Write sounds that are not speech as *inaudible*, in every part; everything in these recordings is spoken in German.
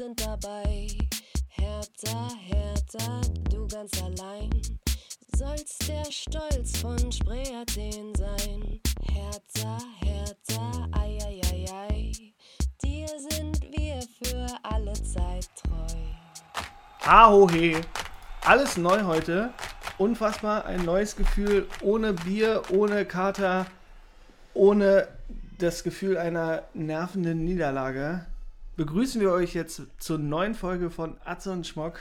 sind dabei. Hertha, Hertha, du ganz allein. Sollst der Stolz von Spree Athen sein. Hertha, Hertha, ei, ei, ei, ei. Dir sind wir für alle Zeit treu. Ahohe. Alles neu heute. Unfassbar, ein neues Gefühl. Ohne Bier, ohne Kater, ohne das Gefühl einer nervenden Niederlage. Begrüßen wir euch jetzt zur neuen Folge von Atze und Schmock.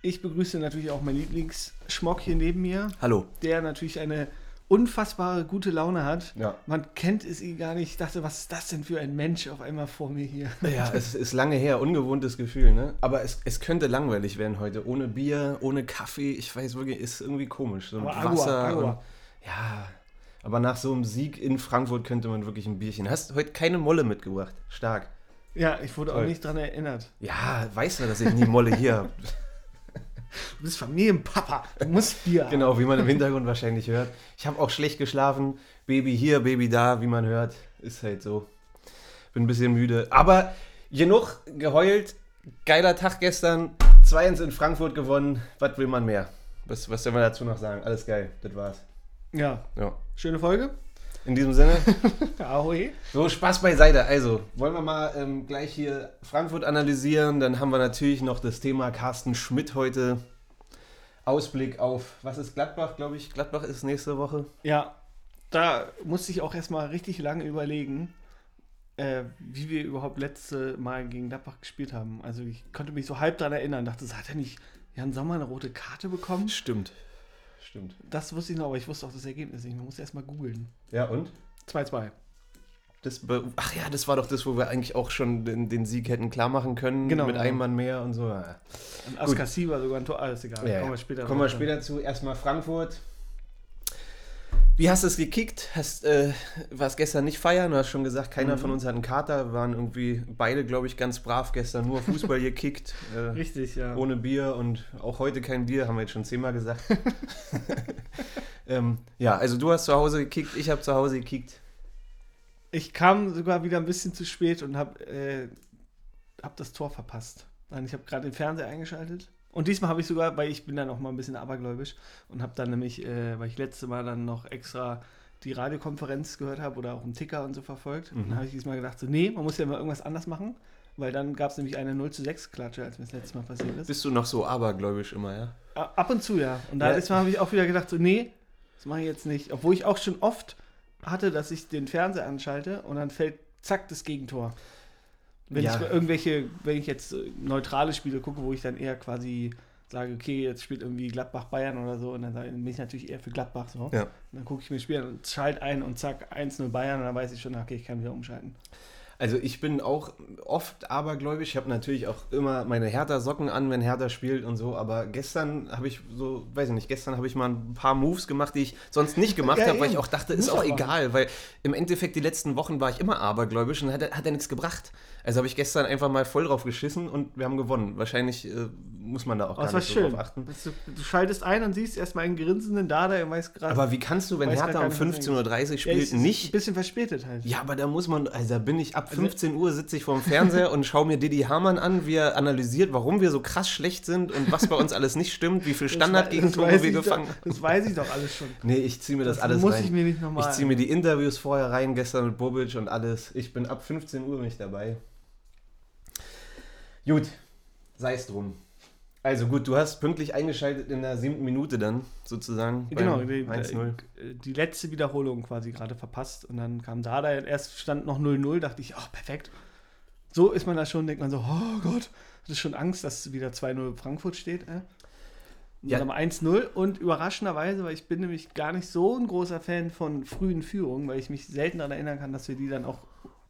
Ich begrüße natürlich auch meinen Lieblingsschmock hier neben mir, Hallo. der natürlich eine unfassbare gute Laune hat. Ja. Man kennt es ihn gar nicht. Ich dachte, was ist das denn für ein Mensch auf einmal vor mir hier? Ja, es ist lange her, ungewohntes Gefühl, ne? Aber es, es könnte langweilig werden heute. Ohne Bier, ohne Kaffee. Ich weiß wirklich, ist irgendwie komisch. So mit Agua, Wasser. Agua. Und, ja, aber nach so einem Sieg in Frankfurt könnte man wirklich ein Bierchen. Hast heute keine Molle mitgebracht. Stark. Ja, ich wurde auch Toll. nicht dran erinnert. Ja, weißt du, dass ich nie Molle hier habe. *laughs* Du bist Familienpapa. Du musst Bier. *laughs* Genau, wie man im Hintergrund wahrscheinlich hört. Ich habe auch schlecht geschlafen. Baby hier, Baby da, wie man hört. Ist halt so. Bin ein bisschen müde. Aber genug geheult. Geiler Tag gestern. 2-1 in Frankfurt gewonnen. Was will man mehr? Was, was soll man dazu noch sagen? Alles geil. Das war's. Ja, Ja. schöne Folge. In diesem Sinne, *laughs* Ahoi. so Spaß beiseite. Also, wollen wir mal ähm, gleich hier Frankfurt analysieren. Dann haben wir natürlich noch das Thema Carsten Schmidt heute. Ausblick auf, was ist Gladbach, glaube ich? Gladbach ist nächste Woche. Ja, da musste ich auch erstmal richtig lange überlegen, äh, wie wir überhaupt letzte Mal gegen Gladbach gespielt haben. Also ich konnte mich so halb daran erinnern, dachte, das hat er nicht Jan Sommer eine rote Karte bekommen? Stimmt. Stimmt. Das wusste ich noch, aber ich wusste auch das Ergebnis nicht. Man musste erstmal googeln. Ja, und? 2-2. Das, ach ja, das war doch das, wo wir eigentlich auch schon den, den Sieg hätten klar machen können. Genau, Mit einem Mann mehr und so. Ja. Und Askassi war sogar ein Tor. Alles egal. Ja, Kommen wir später Kommen wir später zu. Erstmal Frankfurt. Wie hast du es gekickt? Hast, äh, warst gestern nicht feiern? Du hast schon gesagt, keiner Mhm. von uns hat einen Kater. Wir waren irgendwie beide, glaube ich, ganz brav gestern nur Fußball *laughs* gekickt. Äh, Richtig, ja. ohne Bier und auch heute kein Bier, haben wir jetzt schon zehnmal gesagt. *laughs* *laughs* ähm, ja, also du hast zu Hause gekickt, ich habe zu Hause gekickt. Ich kam sogar wieder ein bisschen zu spät und habe äh, hab das Tor verpasst. Nein, ich habe gerade den Fernseher eingeschaltet. Und diesmal habe ich sogar, weil ich bin dann auch mal ein bisschen abergläubisch und habe dann nämlich, äh, weil ich letzte Mal dann noch extra die Radiokonferenz gehört habe oder auch einen Ticker und so verfolgt, Mhm. dann habe ich diesmal gedacht, so, nee, man muss ja mal irgendwas anders machen, weil dann gab es nämlich eine 0 zu 6 Klatsche, als mir das letzte Mal passiert ist. Bist du noch so abergläubisch immer, ja? Ab und zu, ja. Und da Ja. habe ich auch wieder gedacht, so, nee, das mache ich jetzt nicht. Obwohl ich auch schon oft hatte, dass ich den Fernseher anschalte und dann fällt zack das Gegentor. Wenn Ja. ich irgendwelche, wenn ich jetzt äh, neutrale Spiele gucke, wo ich dann eher quasi sage, okay, jetzt spielt irgendwie Gladbach Bayern oder so und dann bin ich natürlich eher für Gladbach so. Ja. Und dann gucke ich mir das Spiel an und schalte ein und zack, 1-0 Bayern und dann weiß ich schon, okay, ich kann wieder umschalten. Also ich bin auch oft abergläubisch. Ich habe natürlich auch immer meine Hertha-Socken an, wenn Hertha spielt und so. Aber gestern habe ich so, weiß ich nicht, gestern habe ich mal ein paar Moves gemacht, die ich sonst nicht gemacht Ja, habe, weil ich auch dachte, ist auch aber. egal. Weil im Endeffekt die letzten Wochen war ich immer abergläubisch und hat, hat ja nichts gebracht. Also habe ich gestern einfach mal voll drauf geschissen und wir haben gewonnen. Wahrscheinlich äh, muss man da auch es gar nicht so schön. drauf achten. Du, du schaltest ein und siehst erstmal einen grinsenden Dada und weißt gerade, Aber wie kannst du, wenn weiß Hertha um nicht, was 15.30 Uhr Ja, spielt, es ist Ein nicht bisschen verspätet halt. Ja, aber da muss man, also da bin ich ab Also- 15 Uhr sitze ich vorm Fernseher und schaue mir Didi Hamann an, wie er analysiert, warum wir so krass schlecht sind und was bei uns alles nicht stimmt, wie viel Das Standardgegentore wir gefangen doch, haben. Das weiß ich doch alles schon. Nee, ich ziehe mir das, alles muss rein. ich mir nicht nochmal. Ich ziehe mir die Interviews vorher rein, gestern mit Bobic und alles. Ich bin ab 15 Uhr bin ich dabei. Gut, sei es drum. Also gut, du hast pünktlich eingeschaltet in der siebten Minute dann, sozusagen. Genau, die, 1-0. die letzte Wiederholung quasi gerade verpasst. Und dann kam Dada, erst stand noch 0-0, dachte ich, ach, perfekt. So ist man da schon, denkt man so, oh Gott, das ist schon Angst, dass wieder 2-0 Frankfurt steht. Äh? Und Ja. dann 1-0 und überraschenderweise, weil ich bin nämlich gar nicht so ein großer Fan von frühen Führungen, weil ich mich selten daran erinnern kann, dass wir die dann auch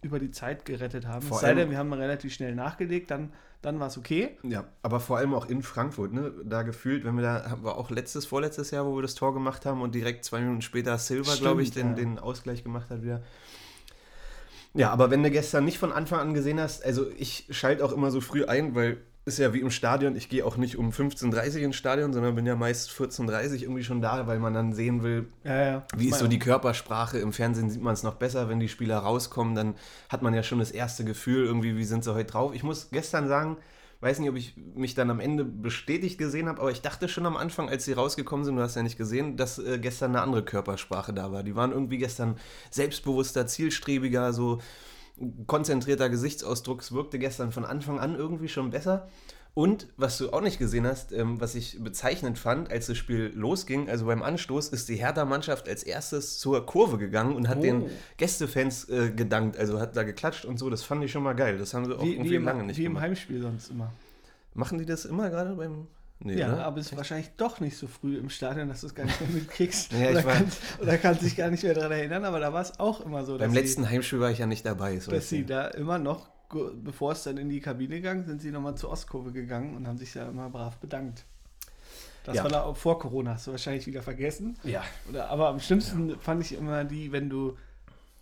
über die Zeit gerettet haben. Vor es sei denn, wir haben relativ schnell nachgelegt, dann, dann war es okay. Ja, aber vor allem auch in Frankfurt, ne? Da gefühlt, wenn wir da, haben wir auch letztes, vorletztes Jahr, wo wir das Tor gemacht haben und direkt zwei Minuten später Silva, glaube ich, den, ja. den Ausgleich gemacht hat wieder. Ja, aber wenn du gestern nicht von Anfang an gesehen hast, also ich schalte auch immer so früh ein, weil ist ja wie im Stadion, ich gehe auch nicht um 15.30 Uhr ins Stadion, sondern bin ja meist 14.30 Uhr irgendwie schon da, weil man dann sehen will, Ja, ja. wie ist so die Körpersprache. Im Fernsehen sieht man es noch besser, wenn die Spieler rauskommen, dann hat man ja schon das erste Gefühl, irgendwie, wie sind sie heute drauf. Ich muss gestern sagen, weiß nicht, ob ich mich dann am Ende bestätigt gesehen habe, aber ich dachte schon am Anfang, als sie rausgekommen sind, du hast ja nicht gesehen, dass äh, gestern eine andere Körpersprache da war. Die waren irgendwie gestern selbstbewusster, zielstrebiger, so konzentrierter Gesichtsausdruck. Es wirkte gestern von Anfang an irgendwie schon besser. Und was du auch nicht gesehen hast, ähm, was ich bezeichnend fand, als das Spiel losging, also beim Anstoß, ist die Hertha-Mannschaft als erstes zur Kurve gegangen und hat Oh. den Gästefans äh, gedankt, also hat da geklatscht und so. Das fand ich schon mal geil. Das haben sie auch Wie, irgendwie wie, im, lange nicht wie im gemacht. Heimspiel sonst immer. Machen die das immer gerade beim. Nee, Ja, oder? aber es ist wahrscheinlich doch nicht so früh im Stadion, dass du es gar nicht mehr mitkriegst. *laughs* Ja, ich oder, kannst, oder kannst dich gar nicht mehr daran erinnern, aber da war es auch immer so, beim letzten Heimspiel war ich ja nicht dabei. Sie, dass sie da immer noch, bevor es dann in die Kabine gegangen, sind sie nochmal zur Ostkurve gegangen und haben sich da immer brav bedankt. Das Ja. war da auch vor Corona, hast du wahrscheinlich wieder vergessen. ja. Oder, aber am schlimmsten fand ich immer die, wenn du,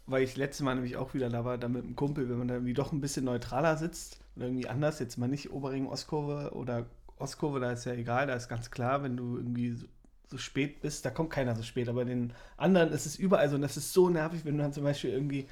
weil ich letztes Mal nämlich auch wieder da war, da mit einem Kumpel, wenn man da irgendwie doch ein bisschen neutraler sitzt oder irgendwie anders, jetzt mal nicht Oberring, Ostkurve oder Ostkurve, da ist ja egal, da ist ganz klar, wenn du irgendwie so, so spät bist, da kommt keiner so spät, aber den anderen ist es überall so und das ist so nervig, wenn du dann zum Beispiel irgendwie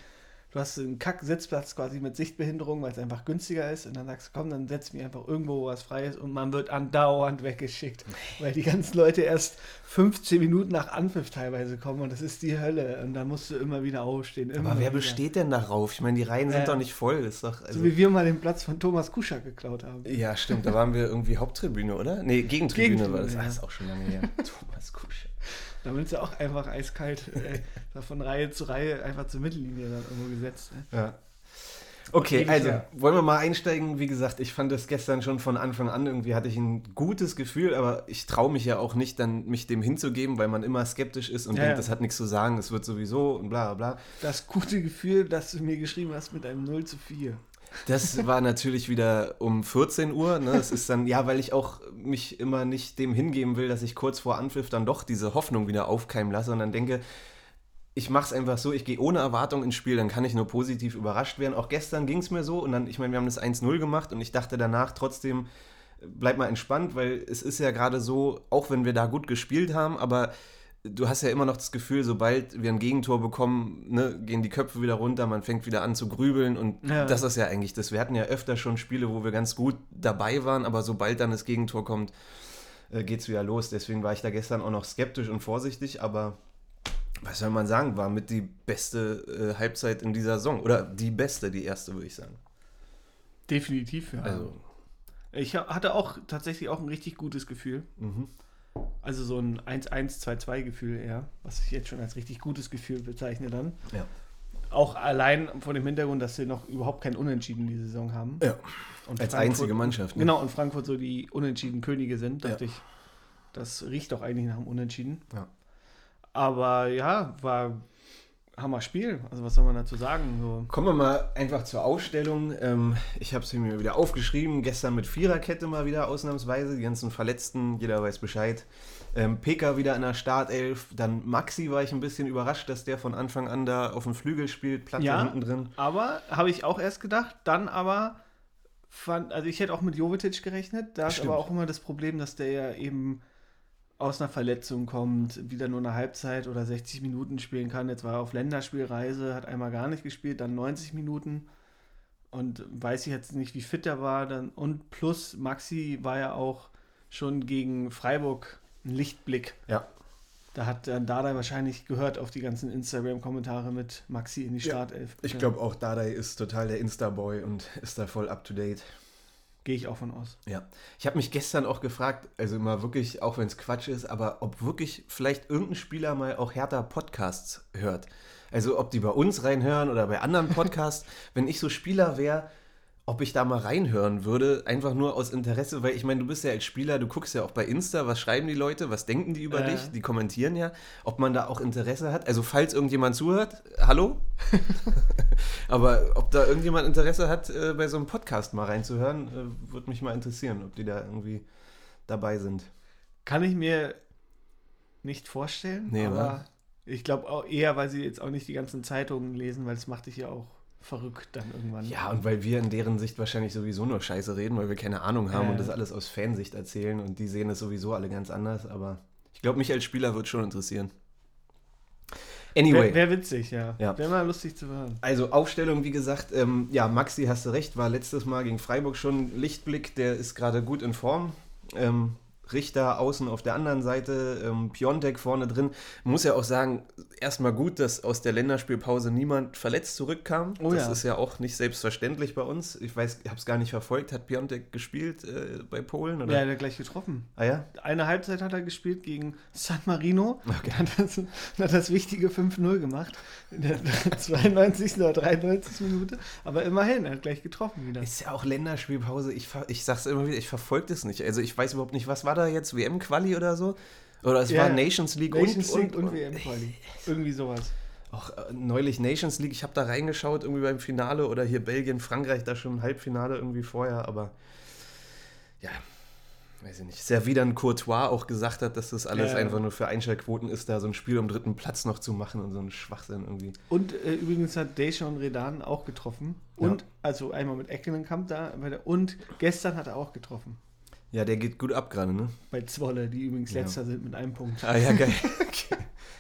Du hast einen Kack-Sitzplatz quasi mit Sichtbehinderung, weil es einfach günstiger ist. Und dann sagst du, komm, dann setz mich einfach irgendwo, wo was frei ist. Und man wird andauernd weggeschickt. Weil die ganzen Leute erst 15 Minuten nach Anpfiff teilweise kommen. Und das ist die Hölle. Und dann musst du immer wieder aufstehen. Immer Aber wer wieder. besteht denn darauf? Ich meine, die Reihen sind Ja. doch nicht voll. Das ist doch, also So wie wir mal den Platz von Thomas Kuschak geklaut haben. ja, stimmt. Da waren wir irgendwie Haupttribüne, oder? Nee, Gegentribüne, war das. Gegentribüne, Ah, ja. ist auch schon lange her. *laughs* Thomas Kusch. Da sind sie auch einfach eiskalt äh, *laughs* von Reihe zu Reihe einfach zur Mittellinie dann irgendwo gesetzt. Ne? Ja. Okay, also wollen wir mal einsteigen. Wie gesagt, ich fand das gestern schon von Anfang an irgendwie hatte ich ein gutes Gefühl, aber ich traue mich ja auch nicht, dann mich dem hinzugeben, weil man immer skeptisch ist und Ja, denkt, ja. das hat nichts zu sagen, es wird sowieso und bla bla. Das gute Gefühl, das du mir geschrieben hast mit einem 0 zu 4. Das war natürlich wieder um 14 Uhr. Ne? Das ist dann, ja, weil ich auch mich immer nicht dem hingeben will, dass ich kurz vor Anpfiff dann doch diese Hoffnung wieder aufkeimen lasse und dann denke, ich mache es einfach so, ich gehe ohne Erwartung ins Spiel, dann kann ich nur positiv überrascht werden. Auch gestern ging es mir so und dann, ich meine, wir haben das 1-0 gemacht und ich dachte danach trotzdem, bleib mal entspannt, weil es ist ja gerade so, auch wenn wir da gut gespielt haben, aber du hast ja immer noch das Gefühl, sobald wir ein Gegentor bekommen, ne, gehen die Köpfe wieder runter, man fängt wieder an zu grübeln und Ja. das ist ja eigentlich das. Wir hatten ja öfter schon Spiele, wo wir ganz gut dabei waren, aber sobald dann das Gegentor kommt, äh, geht es wieder los. Deswegen war ich da gestern auch noch skeptisch und vorsichtig, aber was soll man sagen, war mit die beste äh, Halbzeit in dieser Saison. Oder die beste, die erste, würde ich sagen. Definitiv, ja. Also, Ich ha- hatte auch tatsächlich auch ein richtig gutes Gefühl. mhm. Also so ein 1-1-2-2-Gefühl eher, was ich jetzt schon als richtig gutes Gefühl bezeichne dann. ja. Auch allein vor dem Hintergrund, dass wir noch überhaupt kein Unentschieden die Saison haben. ja. Und Als Frankfurt- einzige Mannschaft. Ne? Genau, und Frankfurt so die unentschieden Könige sind, Ja. dachte ich. Das riecht doch eigentlich nach einem Unentschieden. Ja. Aber ja, war Hammer Spiel. Also was soll man dazu sagen? So. Kommen wir mal einfach zur Ausstellung. Ähm, ich habe es mir wieder aufgeschrieben. Gestern mit Viererkette mal wieder ausnahmsweise. Die ganzen Verletzten, jeder weiß Bescheid. Ähm, Peka wieder in der Startelf. Dann Maxi war ich ein bisschen überrascht, dass der von Anfang an da auf dem Flügel spielt. Platte Ja. hinten drin. Aber habe ich auch erst gedacht, dann aber fand, also ich hätte auch mit Jovetic gerechnet. Da ist aber auch immer das Problem, dass der ja eben aus einer Verletzung kommt, wieder nur eine Halbzeit oder 60 Minuten spielen kann. Jetzt war er auf Länderspielreise, hat einmal gar nicht gespielt, dann 90 Minuten und weiß ich jetzt nicht, wie fit er war. Dann, und plus Maxi war ja auch schon gegen Freiburg ein Lichtblick. Ja. Da hat dann Dada wahrscheinlich gehört auf die ganzen Instagram-Kommentare mit Maxi in die Ja, Startelf. Ich glaube auch Dardai ist total der Insta-Boy und ist da voll up to date. Gehe ich auch von aus. Ja, ich habe mich gestern auch gefragt, also mal wirklich, auch wenn es Quatsch ist, aber ob wirklich vielleicht irgendein Spieler mal auch härter Podcasts hört. Also ob die bei uns reinhören oder bei anderen *laughs* Podcasts. wenn ich so Spieler wäre, ob ich da mal reinhören würde, einfach nur aus Interesse, weil ich meine, du bist ja als Spieler, du guckst ja auch bei Insta, was schreiben die Leute, was denken die über Äh. dich, die kommentieren ja, ob man da auch Interesse hat. Also falls irgendjemand zuhört, hallo? *laughs* Aber ob da irgendjemand Interesse hat, äh, bei so einem Podcast mal reinzuhören, äh, würde mich mal interessieren, ob die da irgendwie dabei sind. Kann ich mir nicht vorstellen. Nee, aber wa? ich glaube auch eher, weil sie jetzt auch nicht die ganzen Zeitungen lesen, weil das macht dich ja auch verrückt dann irgendwann. Ja, und weil wir in deren Sicht wahrscheinlich sowieso nur Scheiße reden, weil wir keine Ahnung haben Ja. und das alles aus Fansicht erzählen und die sehen es sowieso alle ganz anders, aber ich glaube, mich als Spieler wird schon interessieren. Anyway. Wäre wär witzig, ja. Ja. Wäre mal lustig zu hören. Also Aufstellung, wie gesagt, ähm, ja, Maxi, hast du recht, war letztes Mal gegen Freiburg schon Lichtblick, der ist gerade gut in Form. Ähm, Richter außen auf der anderen Seite, ähm, Piontek vorne drin. Muss ja auch sagen, erstmal gut, dass aus der Länderspielpause niemand verletzt zurückkam. Oh das ja. ist ja auch nicht selbstverständlich bei uns. Ich weiß, ich habe es gar nicht verfolgt. Hat Piontek gespielt äh, bei Polen? Oder? Ja, er hat gleich getroffen. Ah ja? Eine Halbzeit hat er gespielt gegen San Marino. Okay. Hat, das, hat das wichtige 5-0 gemacht. In der *laughs* 92. oder 93. Minute. Aber immerhin, er hat gleich getroffen wieder. Ist ja auch Länderspielpause. Ich, ich sag's immer wieder, ich verfolge das nicht. Also ich weiß überhaupt nicht, was war da jetzt? WM-Quali oder so? Oder es Ja, war Nations League Nations und, League und, und, WM-Quali. *laughs* Irgendwie sowas. Auch äh, neulich Nations League, ich habe da reingeschaut, irgendwie beim Finale oder hier Belgien, Frankreich, da schon ein Halbfinale irgendwie vorher, aber ja, weiß ich nicht. Ja wie dann Courtois auch gesagt hat, dass das alles Ja. einfach nur für Einschaltquoten ist, da so ein Spiel um dritten Platz noch zu machen und so ein Schwachsinn irgendwie. Und äh, übrigens hat Deschon Redan auch getroffen. Und, also einmal mit Eckelenkamp da. Und gestern hat er auch getroffen. Ja, der geht gut ab gerade, ne? Bei Zwolle, die übrigens Ja. letzter sind mit einem Punkt. Ah ja, geil. *laughs* Okay.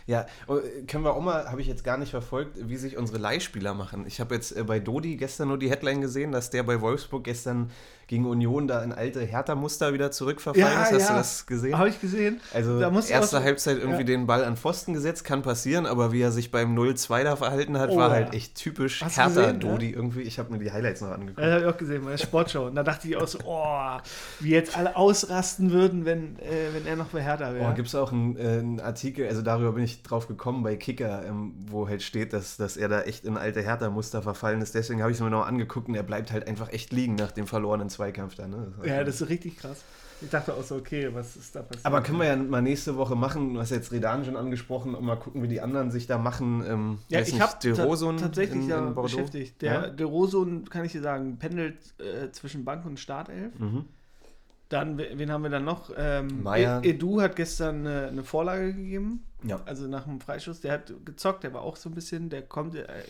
Ja, oh, können wir auch mal, habe ich jetzt gar nicht verfolgt, wie sich unsere Leihspieler machen. Ich habe jetzt äh, bei Dodi gestern nur die Headline gesehen, dass der bei Wolfsburg gestern gegen Union da in alte Hertha-Muster wieder zurückverfallen Ja, ist. Hast ja. du das gesehen? Habe ich gesehen. Also Da erste Halbzeit irgendwie ja. den Ball an Pfosten gesetzt, kann passieren, aber wie er sich beim 0-2 da verhalten hat, Oh, war halt echt typisch Hertha-Dodi irgendwie. Ich habe mir die Highlights noch angeguckt. Ja, das habe ich auch gesehen bei der Sportshow. Und da dachte ich auch so, oh, wie jetzt alle ausrasten würden, wenn, äh, wenn er noch bei Hertha wäre. Oh, gibt es auch einen, äh, einen Artikel, also darüber bin ich drauf gekommen bei Kicker, ähm, wo halt steht, dass, dass er da echt in alte Hertha-Muster verfallen ist. Deswegen habe ich es mir noch angeguckt und er bleibt halt einfach echt liegen nach dem verlorenen Zweikampf da. Ne? ja, das ist richtig krass. Ich dachte auch so, okay, was ist da passiert? Aber können wir ja mal nächste Woche machen. Du hast jetzt Redan schon angesprochen und mal gucken, wie die anderen sich da machen. Ähm, Ja, ich habe De Rosun tatsächlich in, in beschäftigt. Der Ja? De Rosun, kann ich dir sagen, pendelt äh, zwischen Bank und Startelf. Mhm. Dann, we- wen haben wir dann noch? Ähm, Meier. E- Edu hat gestern eine, eine Vorlage gegeben, Ja. also nach dem Freischuss. Der hat gezockt, der war auch so ein bisschen, der kommt, er, er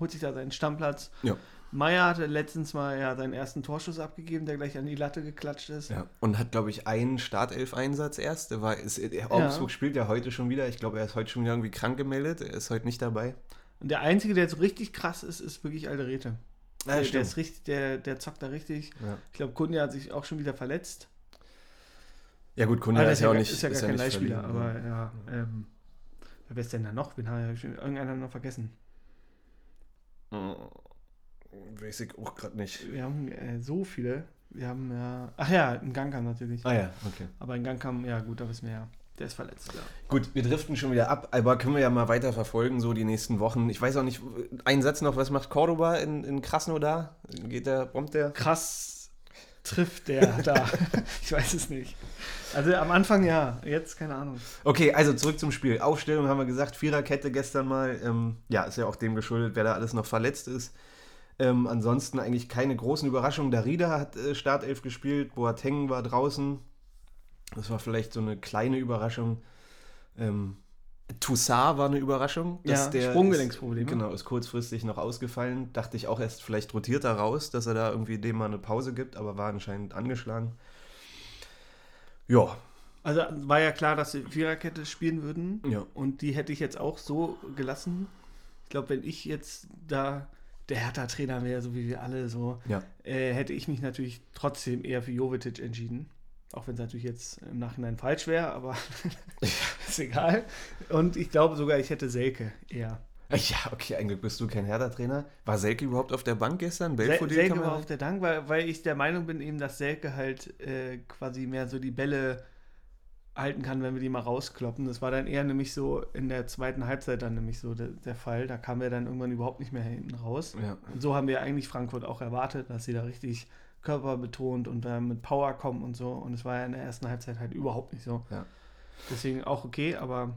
holt sich da seinen Stammplatz. Ja. Meier hatte letztens mal ja seinen ersten Torschuss abgegeben, der gleich an die Latte geklatscht ist. Ja. Und hat, glaube ich, einen Startelf-Einsatz erst. Der war, ist, der Augsburg spielt ja heute schon wieder. Ich glaube, er ist heute schon wieder irgendwie krank gemeldet. Er ist heute nicht dabei. Und der Einzige, der jetzt richtig krass ist, ist wirklich Alderete. Ja, der, der, ist richtig, der, der zockt da richtig. Ja. Ich glaube, Kunja hat sich auch schon wieder verletzt. Ja gut, Kunja Ah, ist ja auch nicht ist ja gar ist kein Leihspieler, verliehen, aber ja. Ähm, wer ist denn da noch? Wen habe ich schon irgendeiner noch vergessen? ja. Weiß ich auch gerade nicht. Wir haben äh, so viele. Wir haben ja. Ach ja, ein Gangkam natürlich. Ah ja, okay. Aber ein Gangkam, ja gut, da wissen wir ja. Der ist verletzt, ja. Gut, wir driften schon wieder ab, aber können wir ja mal weiter verfolgen, so die nächsten Wochen. Ich weiß auch nicht, ein Satz noch, was macht Cordoba in, in Krasnodar? Geht der, bombt der? Krass trifft der da. *laughs* ich weiß es nicht. Also am Anfang ja, jetzt keine Ahnung. Okay, also zurück zum Spiel. Aufstellung haben wir gesagt, Viererkette gestern mal. Ähm, ja, ist ja auch dem geschuldet, wer da alles noch verletzt ist. Ähm, ansonsten eigentlich keine großen Überraschungen. Darida hat äh, Startelf gespielt, Boateng war draußen. Das war vielleicht so eine kleine Überraschung. Ähm, Toussaint war eine Überraschung. Ja, der Sprunggelenksprobleme. Ist, genau, ist kurzfristig noch ausgefallen. Dachte ich auch erst, vielleicht rotiert er raus, dass er da irgendwie dem mal eine Pause gibt, aber war anscheinend angeschlagen. Ja, Also war ja klar, dass sie Viererkette spielen würden. ja. Und die hätte ich jetzt auch so gelassen. Ich glaube, wenn ich jetzt da der Hertha-Trainer wäre, so wie wir alle so, Ja. äh, hätte ich mich natürlich trotzdem eher für Jovetic entschieden. Auch wenn es natürlich jetzt im Nachhinein falsch wäre, aber *laughs* ist egal. Und ich glaube sogar, ich hätte Selke eher. Ja, okay, eigentlich bist du kein Hertha-Trainer. War Selke überhaupt auf der Bank gestern? Sel Selke war auf der Dank, weil, weil ich der Meinung bin eben, dass Selke halt äh, quasi mehr so die Bälle halten kann, wenn wir die mal rauskloppen. Das war dann eher nämlich so in der zweiten Halbzeit dann nämlich so der, der Fall. Da kam er dann irgendwann überhaupt nicht mehr hinten raus. Ja. Und so haben wir eigentlich Frankfurt auch erwartet, dass sie da richtig körperbetont und da mit Power kommen und so. Und es war ja in der ersten Halbzeit halt überhaupt nicht so. Ja. Deswegen auch okay, aber.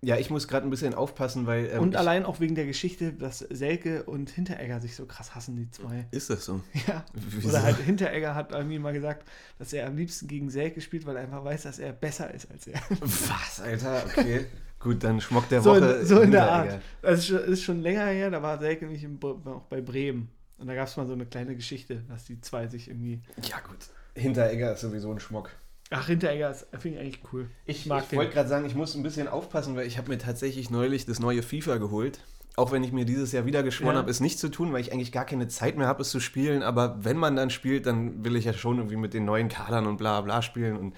Ja, ich muss gerade ein bisschen aufpassen, weil. ähm, und allein auch wegen der Geschichte, dass Selke und Hinteregger sich so krass hassen, die zwei. Ist das so? *laughs* Ja. Wieso? Oder halt Hinteregger hat irgendwie mal gesagt, dass er am liebsten gegen Selke spielt, weil er einfach weiß, dass er besser ist als er. *laughs* Was, Alter? *laughs* Okay. Gut, dann Schmock der So Woche. in, so in der. Art. Das ist schon, ist schon länger her, da war Selke nämlich im, auch bei Bremen. Und da gab es mal so eine kleine Geschichte, dass die zwei sich irgendwie. Ja, gut. Hinteregger ist sowieso ein Schmock. Ach, Hinteregger finde ich eigentlich cool. Ich, ich den. wollte gerade sagen, ich muss ein bisschen aufpassen, weil ich habe mir tatsächlich neulich das neue FIFA geholt. Auch wenn ich mir dieses Jahr wieder geschworen Ja. habe, es nicht zu tun, weil ich eigentlich gar keine Zeit mehr habe, es zu spielen. Aber wenn man dann spielt, dann will ich ja schon irgendwie mit den neuen Kadern und bla bla spielen. Und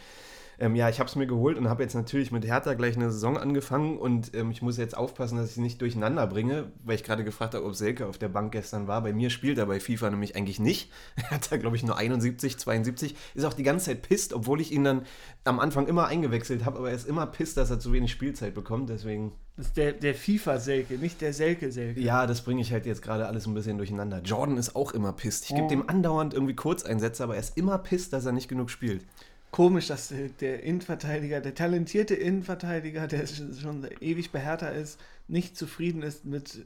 ähm, ja, ich habe es mir geholt und habe jetzt natürlich mit Hertha gleich eine Saison angefangen. Und ähm, ich muss jetzt aufpassen, dass ich sie nicht durcheinander bringe, weil ich gerade gefragt habe, ob Selke auf der Bank gestern war. Bei mir spielt er bei FIFA nämlich eigentlich nicht. *laughs* Er hat da, glaube ich, nur 71, 72. Ist auch die ganze Zeit pisst, obwohl ich ihn dann am Anfang immer eingewechselt habe. Aber er ist immer pisst, dass er zu wenig Spielzeit bekommt. Deswegen Das ist der, der FIFA-Selke, nicht der Selke-Selke. ja, das bringe ich halt jetzt gerade alles ein bisschen durcheinander. Jordan ist auch immer pisst. Ich gebe Oh. dem andauernd irgendwie Kurzeinsätze, aber er ist immer pisst, dass er nicht genug spielt. Komisch, dass der, Innenverteidiger, der talentierte Innenverteidiger, der schon ewig bei Hertha ist, nicht zufrieden ist mit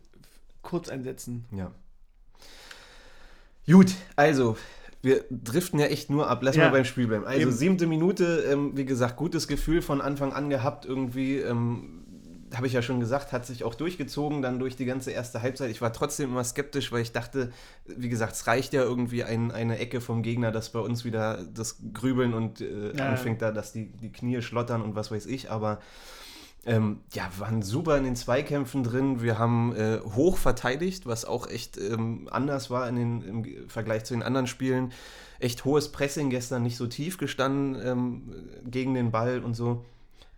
Kurzeinsätzen. Ja. Gut, also, wir driften ja echt nur ab. Lass Ja. mal beim Spiel bleiben. Also, Eben. siebte Minute, ähm, wie gesagt, gutes Gefühl von Anfang an gehabt. Irgendwie, ähm, habe ich ja schon gesagt, hat sich auch durchgezogen, dann durch die ganze erste Halbzeit. Ich war trotzdem immer skeptisch, weil ich dachte, wie gesagt, es reicht ja irgendwie ein, eine Ecke vom Gegner, dass bei uns wieder das Grübeln und äh, Ja. anfängt da, dass die, die Knie schlottern und was weiß ich. Aber ähm, ja, waren super in den Zweikämpfen drin. Wir haben äh, hoch verteidigt, was auch echt ähm, anders war in den, im Vergleich zu den anderen Spielen. Echt hohes Pressing gestern, nicht so tief gestanden ähm, gegen den Ball und so.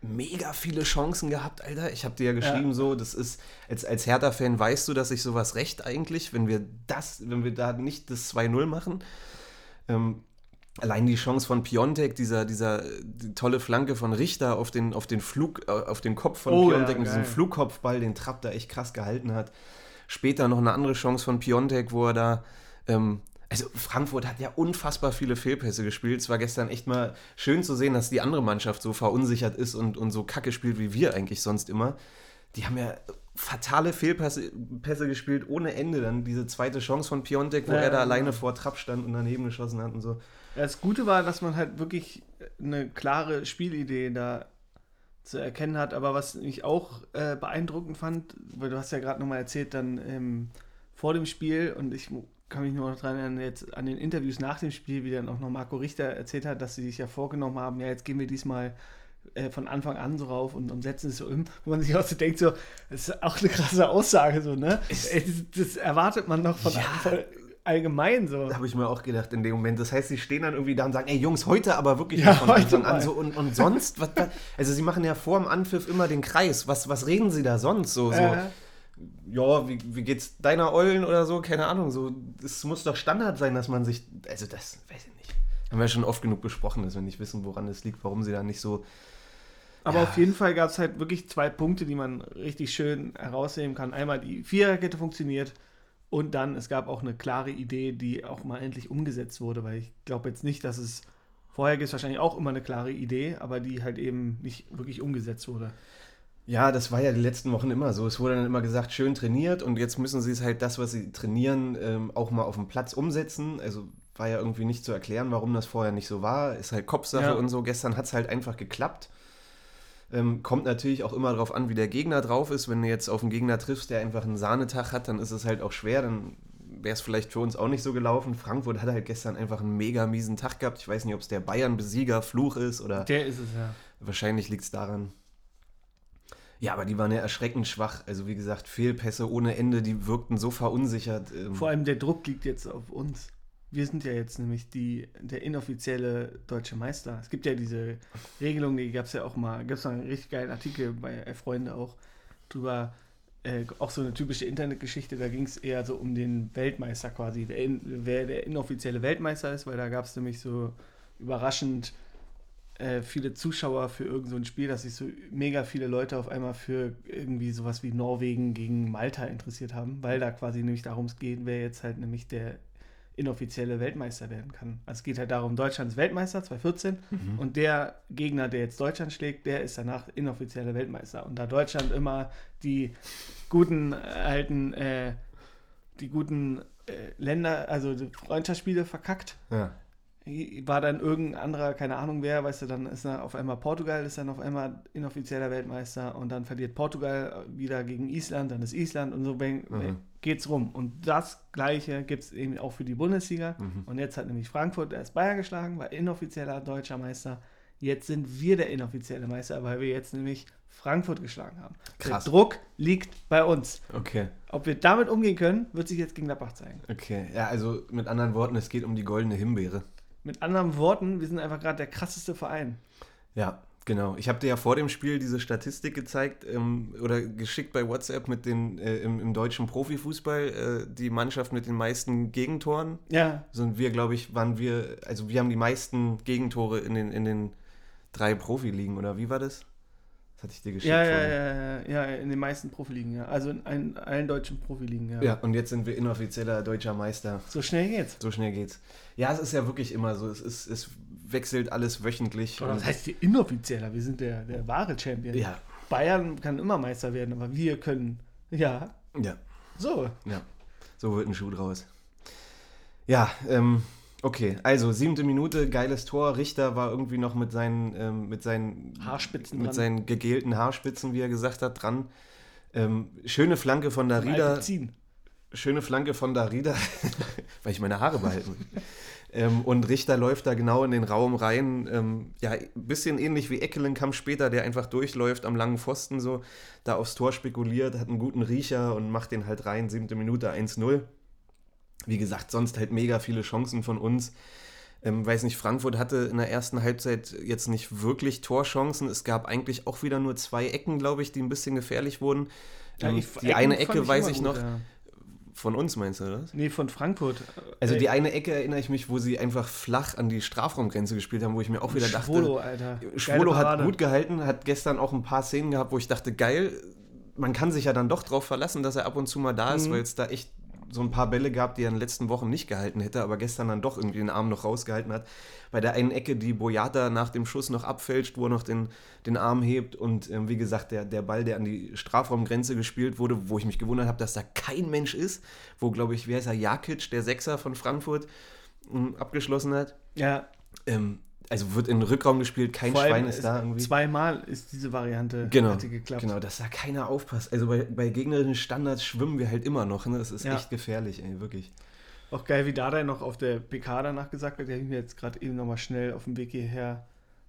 Mega viele Chancen gehabt, Alter. Ich habe dir ja geschrieben, Ja. so, das ist, als, als Hertha-Fan weißt du, dass ich sowas recht eigentlich, wenn wir das, wenn wir da nicht das 2-0 machen. Ähm, Allein die Chance von Piontek, dieser, dieser die tolle Flanke von Richter auf den, auf den Flug, äh, auf den Kopf von Oh ja, Piontek mit diesem. Flugkopfball, den Trapp da echt krass gehalten hat. Später noch eine andere Chance von Piontek, wo er da, ähm, also Frankfurt hat ja unfassbar viele Fehlpässe gespielt. Es war gestern echt mal schön zu sehen, dass die andere Mannschaft so verunsichert ist und, und so kacke spielt wie wir eigentlich sonst immer. Die haben ja fatale Fehlpässe Pässe gespielt ohne Ende. Dann diese zweite Chance von Piontek, wo Ja, er da ja. alleine vor Trapp stand und daneben geschossen hat und so. Das Gute war, dass man halt wirklich eine klare Spielidee da zu erkennen hat. Aber was ich auch äh, beeindruckend fand, weil du hast ja gerade nochmal erzählt, dann ähm, vor dem Spiel und ich kann mich nur noch dran erinnern, jetzt an den Interviews nach dem Spiel, wie dann auch noch Marco Richter erzählt hat, dass sie sich ja vorgenommen haben, ja, jetzt gehen wir diesmal äh, von Anfang an so rauf und, und setzen es so um, wo man sich auch so denkt, so, das ist auch eine krasse Aussage, so, ne? Ey, das, das erwartet man doch von, Ja. von allgemein so. Habe ich mir auch gedacht in dem Moment. Das heißt, sie stehen dann irgendwie da und sagen, ey Jungs, heute aber wirklich Ja, von Anfang an so und, und sonst, was, also sie machen ja vor dem Anpfiff immer den Kreis. Was, was reden sie da sonst so? so Äh, ja, wie, wie geht's deiner Eulen oder so? Keine Ahnung. So, es muss doch Standard sein, dass man sich, also das weiß ich nicht. Haben wir schon oft genug besprochen, dass wir nicht wissen, woran es liegt, warum sie da nicht so. Aber Ja. auf jeden Fall gab es halt wirklich zwei Punkte, die man richtig schön herausheben kann. Einmal die Viererkette funktioniert und dann es gab auch eine klare Idee, die auch mal endlich umgesetzt wurde, weil ich glaube jetzt nicht, dass es vorher gibt es wahrscheinlich auch immer eine klare Idee, aber die halt eben nicht wirklich umgesetzt wurde. Ja, das war ja die letzten Wochen immer so. Es wurde dann immer gesagt, schön trainiert und jetzt müssen sie es halt das, was sie trainieren, ähm, auch mal auf dem Platz umsetzen. Also war ja irgendwie nicht zu erklären, warum das vorher nicht so war. Ist halt Kopfsache Ja. und so. Gestern hat es halt einfach geklappt. Ähm, kommt natürlich auch immer darauf an, wie der Gegner drauf ist. Wenn du jetzt auf einen Gegner triffst, der einfach einen Sahnetag hat, dann ist es halt auch schwer. Dann wäre es vielleicht für uns auch nicht so gelaufen. Frankfurt hat halt gestern einfach einen mega miesen Tag gehabt. Ich weiß nicht, ob es der Bayern-Besieger Fluch ist oder Der ist es ja. Wahrscheinlich liegt es daran. Ja, aber die waren ja erschreckend schwach. Also wie gesagt, Fehlpässe ohne Ende, die wirkten so verunsichert. Ähm, Vor allem der Druck liegt jetzt auf uns. Wir sind ja jetzt nämlich die, der inoffizielle deutsche Meister. Es gibt ja diese Regelung, die gab es ja auch mal, gibt es einen richtig geilen Artikel bei Freunde auch drüber, äh, auch so eine typische Internetgeschichte, da ging es eher so um den Weltmeister quasi, der wer der inoffizielle Weltmeister ist, weil da gab es nämlich so überraschend äh, viele Zuschauer für irgendein so ein Spiel, dass sich so mega viele Leute auf einmal für irgendwie sowas wie Norwegen gegen Malta interessiert haben, weil da quasi nämlich darum geht, wer jetzt halt nämlich der inoffizielle Weltmeister werden kann. Also es geht halt darum, Deutschland ist Weltmeister 2014 Mhm. und der Gegner, der jetzt Deutschland schlägt, der ist danach inoffizieller Weltmeister. Und da Deutschland immer die guten äh, alten, äh, die guten äh, Länder, also die Freundschaftsspiele verkackt, ja. War dann irgendein anderer, keine Ahnung wer, weißt du, dann ist dann auf einmal Portugal, ist dann auf einmal inoffizieller Weltmeister und dann verliert Portugal wieder gegen Island, dann ist Island und so mhm. geht's rum. Und das Gleiche gibt es eben auch für die Bundesliga. Mhm. Und jetzt hat nämlich Frankfurt erst Bayern geschlagen, war inoffizieller deutscher Meister. Jetzt sind wir der inoffizielle Meister, weil wir jetzt nämlich Frankfurt geschlagen haben. Krass. Der Druck liegt bei uns. Okay. Ob wir damit umgehen können, wird sich jetzt gegen Gladbach zeigen. Okay, ja, also mit anderen Worten, es geht um die goldene Himbeere. Mit anderen Worten, wir sind einfach gerade der krasseste Verein. Ja, genau. Ich habe dir ja vor dem Spiel diese Statistik gezeigt ähm, oder geschickt bei WhatsApp mit den äh, im, im, deutschen Profifußball äh, die Mannschaft mit den meisten Gegentoren. Ja. Sind wir, glaube ich, waren wir, also wir haben die meisten Gegentore in den, in den drei Profiligen, oder wie war das? Das hatte ich dir geschickt. Ja, ja, ja, ja, ja, in den meisten Profiligen, ja. Also in allen, allen deutschen Profiligen, ja. Ja, und jetzt sind wir inoffizieller deutscher Meister. So schnell geht's. So schnell geht's. Ja, es ist ja wirklich immer so. Es, ist, es wechselt alles wöchentlich. Aber das heißt inoffizieller? Wir sind der, der wahre Champion. Ja. Bayern kann immer Meister werden, aber wir können. Ja. Ja. So. Ja. So wird ein Schuh draus. Ja, ähm, Okay, also siebte Minute, geiles Tor. Richter war irgendwie noch mit seinen, ähm, mit seinen Haarspitzen, mit dran. seinen gegelten Haarspitzen, wie er gesagt hat, dran. Ähm, schöne Flanke von Darida. Schöne Flanke von Darida, *laughs* weil ich meine Haare behalten ähm, und Richter läuft da genau in den Raum rein. Ähm, ja, ein bisschen ähnlich wie Eckelenkamp später, der einfach durchläuft am langen Pfosten so, da aufs Tor spekuliert, hat einen guten Riecher und macht den halt rein. Siebte Minute 1-0. Wie gesagt, sonst halt mega viele Chancen von uns. Ähm, weiß nicht, Frankfurt hatte in der ersten Halbzeit jetzt nicht wirklich Torchancen. Es gab eigentlich auch wieder nur zwei Ecken, glaube ich, die ein bisschen gefährlich wurden. Ja, ähm, die Ecken eine Ecke weiß ich gut, noch. Ja. Von uns meinst du das? Nee, von Frankfurt. Also Ey. die eine Ecke erinnere ich mich, wo sie einfach flach an die Strafraumgrenze gespielt haben, wo ich mir auch wieder dachte. Schwolo, Alter. Schwolo hat gut gehalten, hat gestern auch ein paar Szenen gehabt, wo ich dachte, geil, man kann sich ja dann doch drauf verlassen, dass er ab und zu mal da ist, mhm. weil es da echt so ein paar Bälle gehabt, die er in den letzten Wochen nicht gehalten hätte, aber gestern dann doch irgendwie den Arm noch rausgehalten hat. Bei der einen Ecke, die Boyata nach dem Schuss noch abfälscht, wo er noch den, den Arm hebt und ähm, wie gesagt, der, der Ball, der an die Strafraumgrenze gespielt wurde, wo ich mich gewundert habe, dass da kein Mensch ist, wo, glaube ich, wie heißt er, Jakic, der Sechser von Frankfurt, ähm, abgeschlossen hat. Ja. Ähm, also wird in den Rückraum gespielt, kein Vor Schwein ist, ist da irgendwie. Zweimal ist diese Variante genau, geklappt. Genau, dass da keiner aufpasst. Also bei, bei gegnerischen Standards schwimmen wir halt immer noch. Ne? Das ist ja. echt gefährlich, ey, wirklich. Auch geil, wie Dada noch auf der PK danach gesagt hat, der habe ich mir jetzt gerade eben nochmal schnell auf dem Weg hierher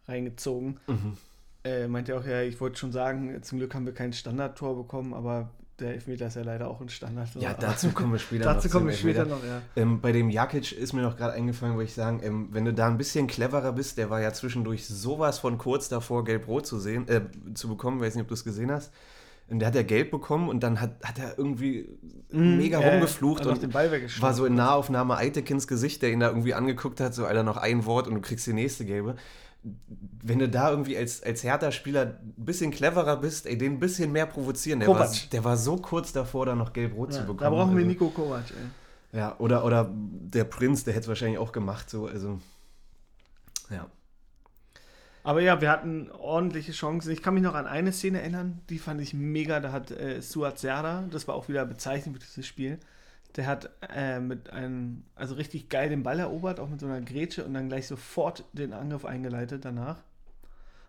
reingezogen. Mhm. Äh, meinte auch, ja, ich wollte schon sagen, zum Glück haben wir kein Standardtor bekommen, aber der Elfmeter ist ja leider auch ein Standard. Ja, dazu kommen wir später dazu *laughs* noch. Dazu kommen wir später noch, ja. Ähm, bei dem Jakic ist mir noch gerade eingefallen, wo ich sagen, ähm, wenn du da ein bisschen cleverer bist, der war ja zwischendurch sowas von kurz davor, gelb-rot zu sehen, äh, zu bekommen, weiß nicht, ob du es gesehen hast. Und der hat ja Geld bekommen und dann hat, hat er irgendwie mm, mega äh, rumgeflucht und den Ball war so in Nahaufnahme Eitekins Gesicht, der ihn da irgendwie angeguckt hat, so Alter, noch ein Wort und du kriegst die nächste gelbe wenn du da irgendwie als, als Hertha-Spieler ein bisschen cleverer bist, ey, den ein bisschen mehr provozieren. Der, war, der war so kurz davor, da noch gelb-rot ja, zu bekommen. Da brauchen wir also, Nico Kovac, ey. Ja, oder, oder der Prinz, der hätte es wahrscheinlich auch gemacht, so, also, ja. Aber ja, wir hatten ordentliche Chancen. Ich kann mich noch an eine Szene erinnern, die fand ich mega. Da hat äh, Suat Serda, das war auch wieder bezeichnend für dieses Spiel, der hat äh, mit einem, also richtig geil den Ball erobert, auch mit so einer Grätsche und dann gleich sofort den Angriff eingeleitet danach.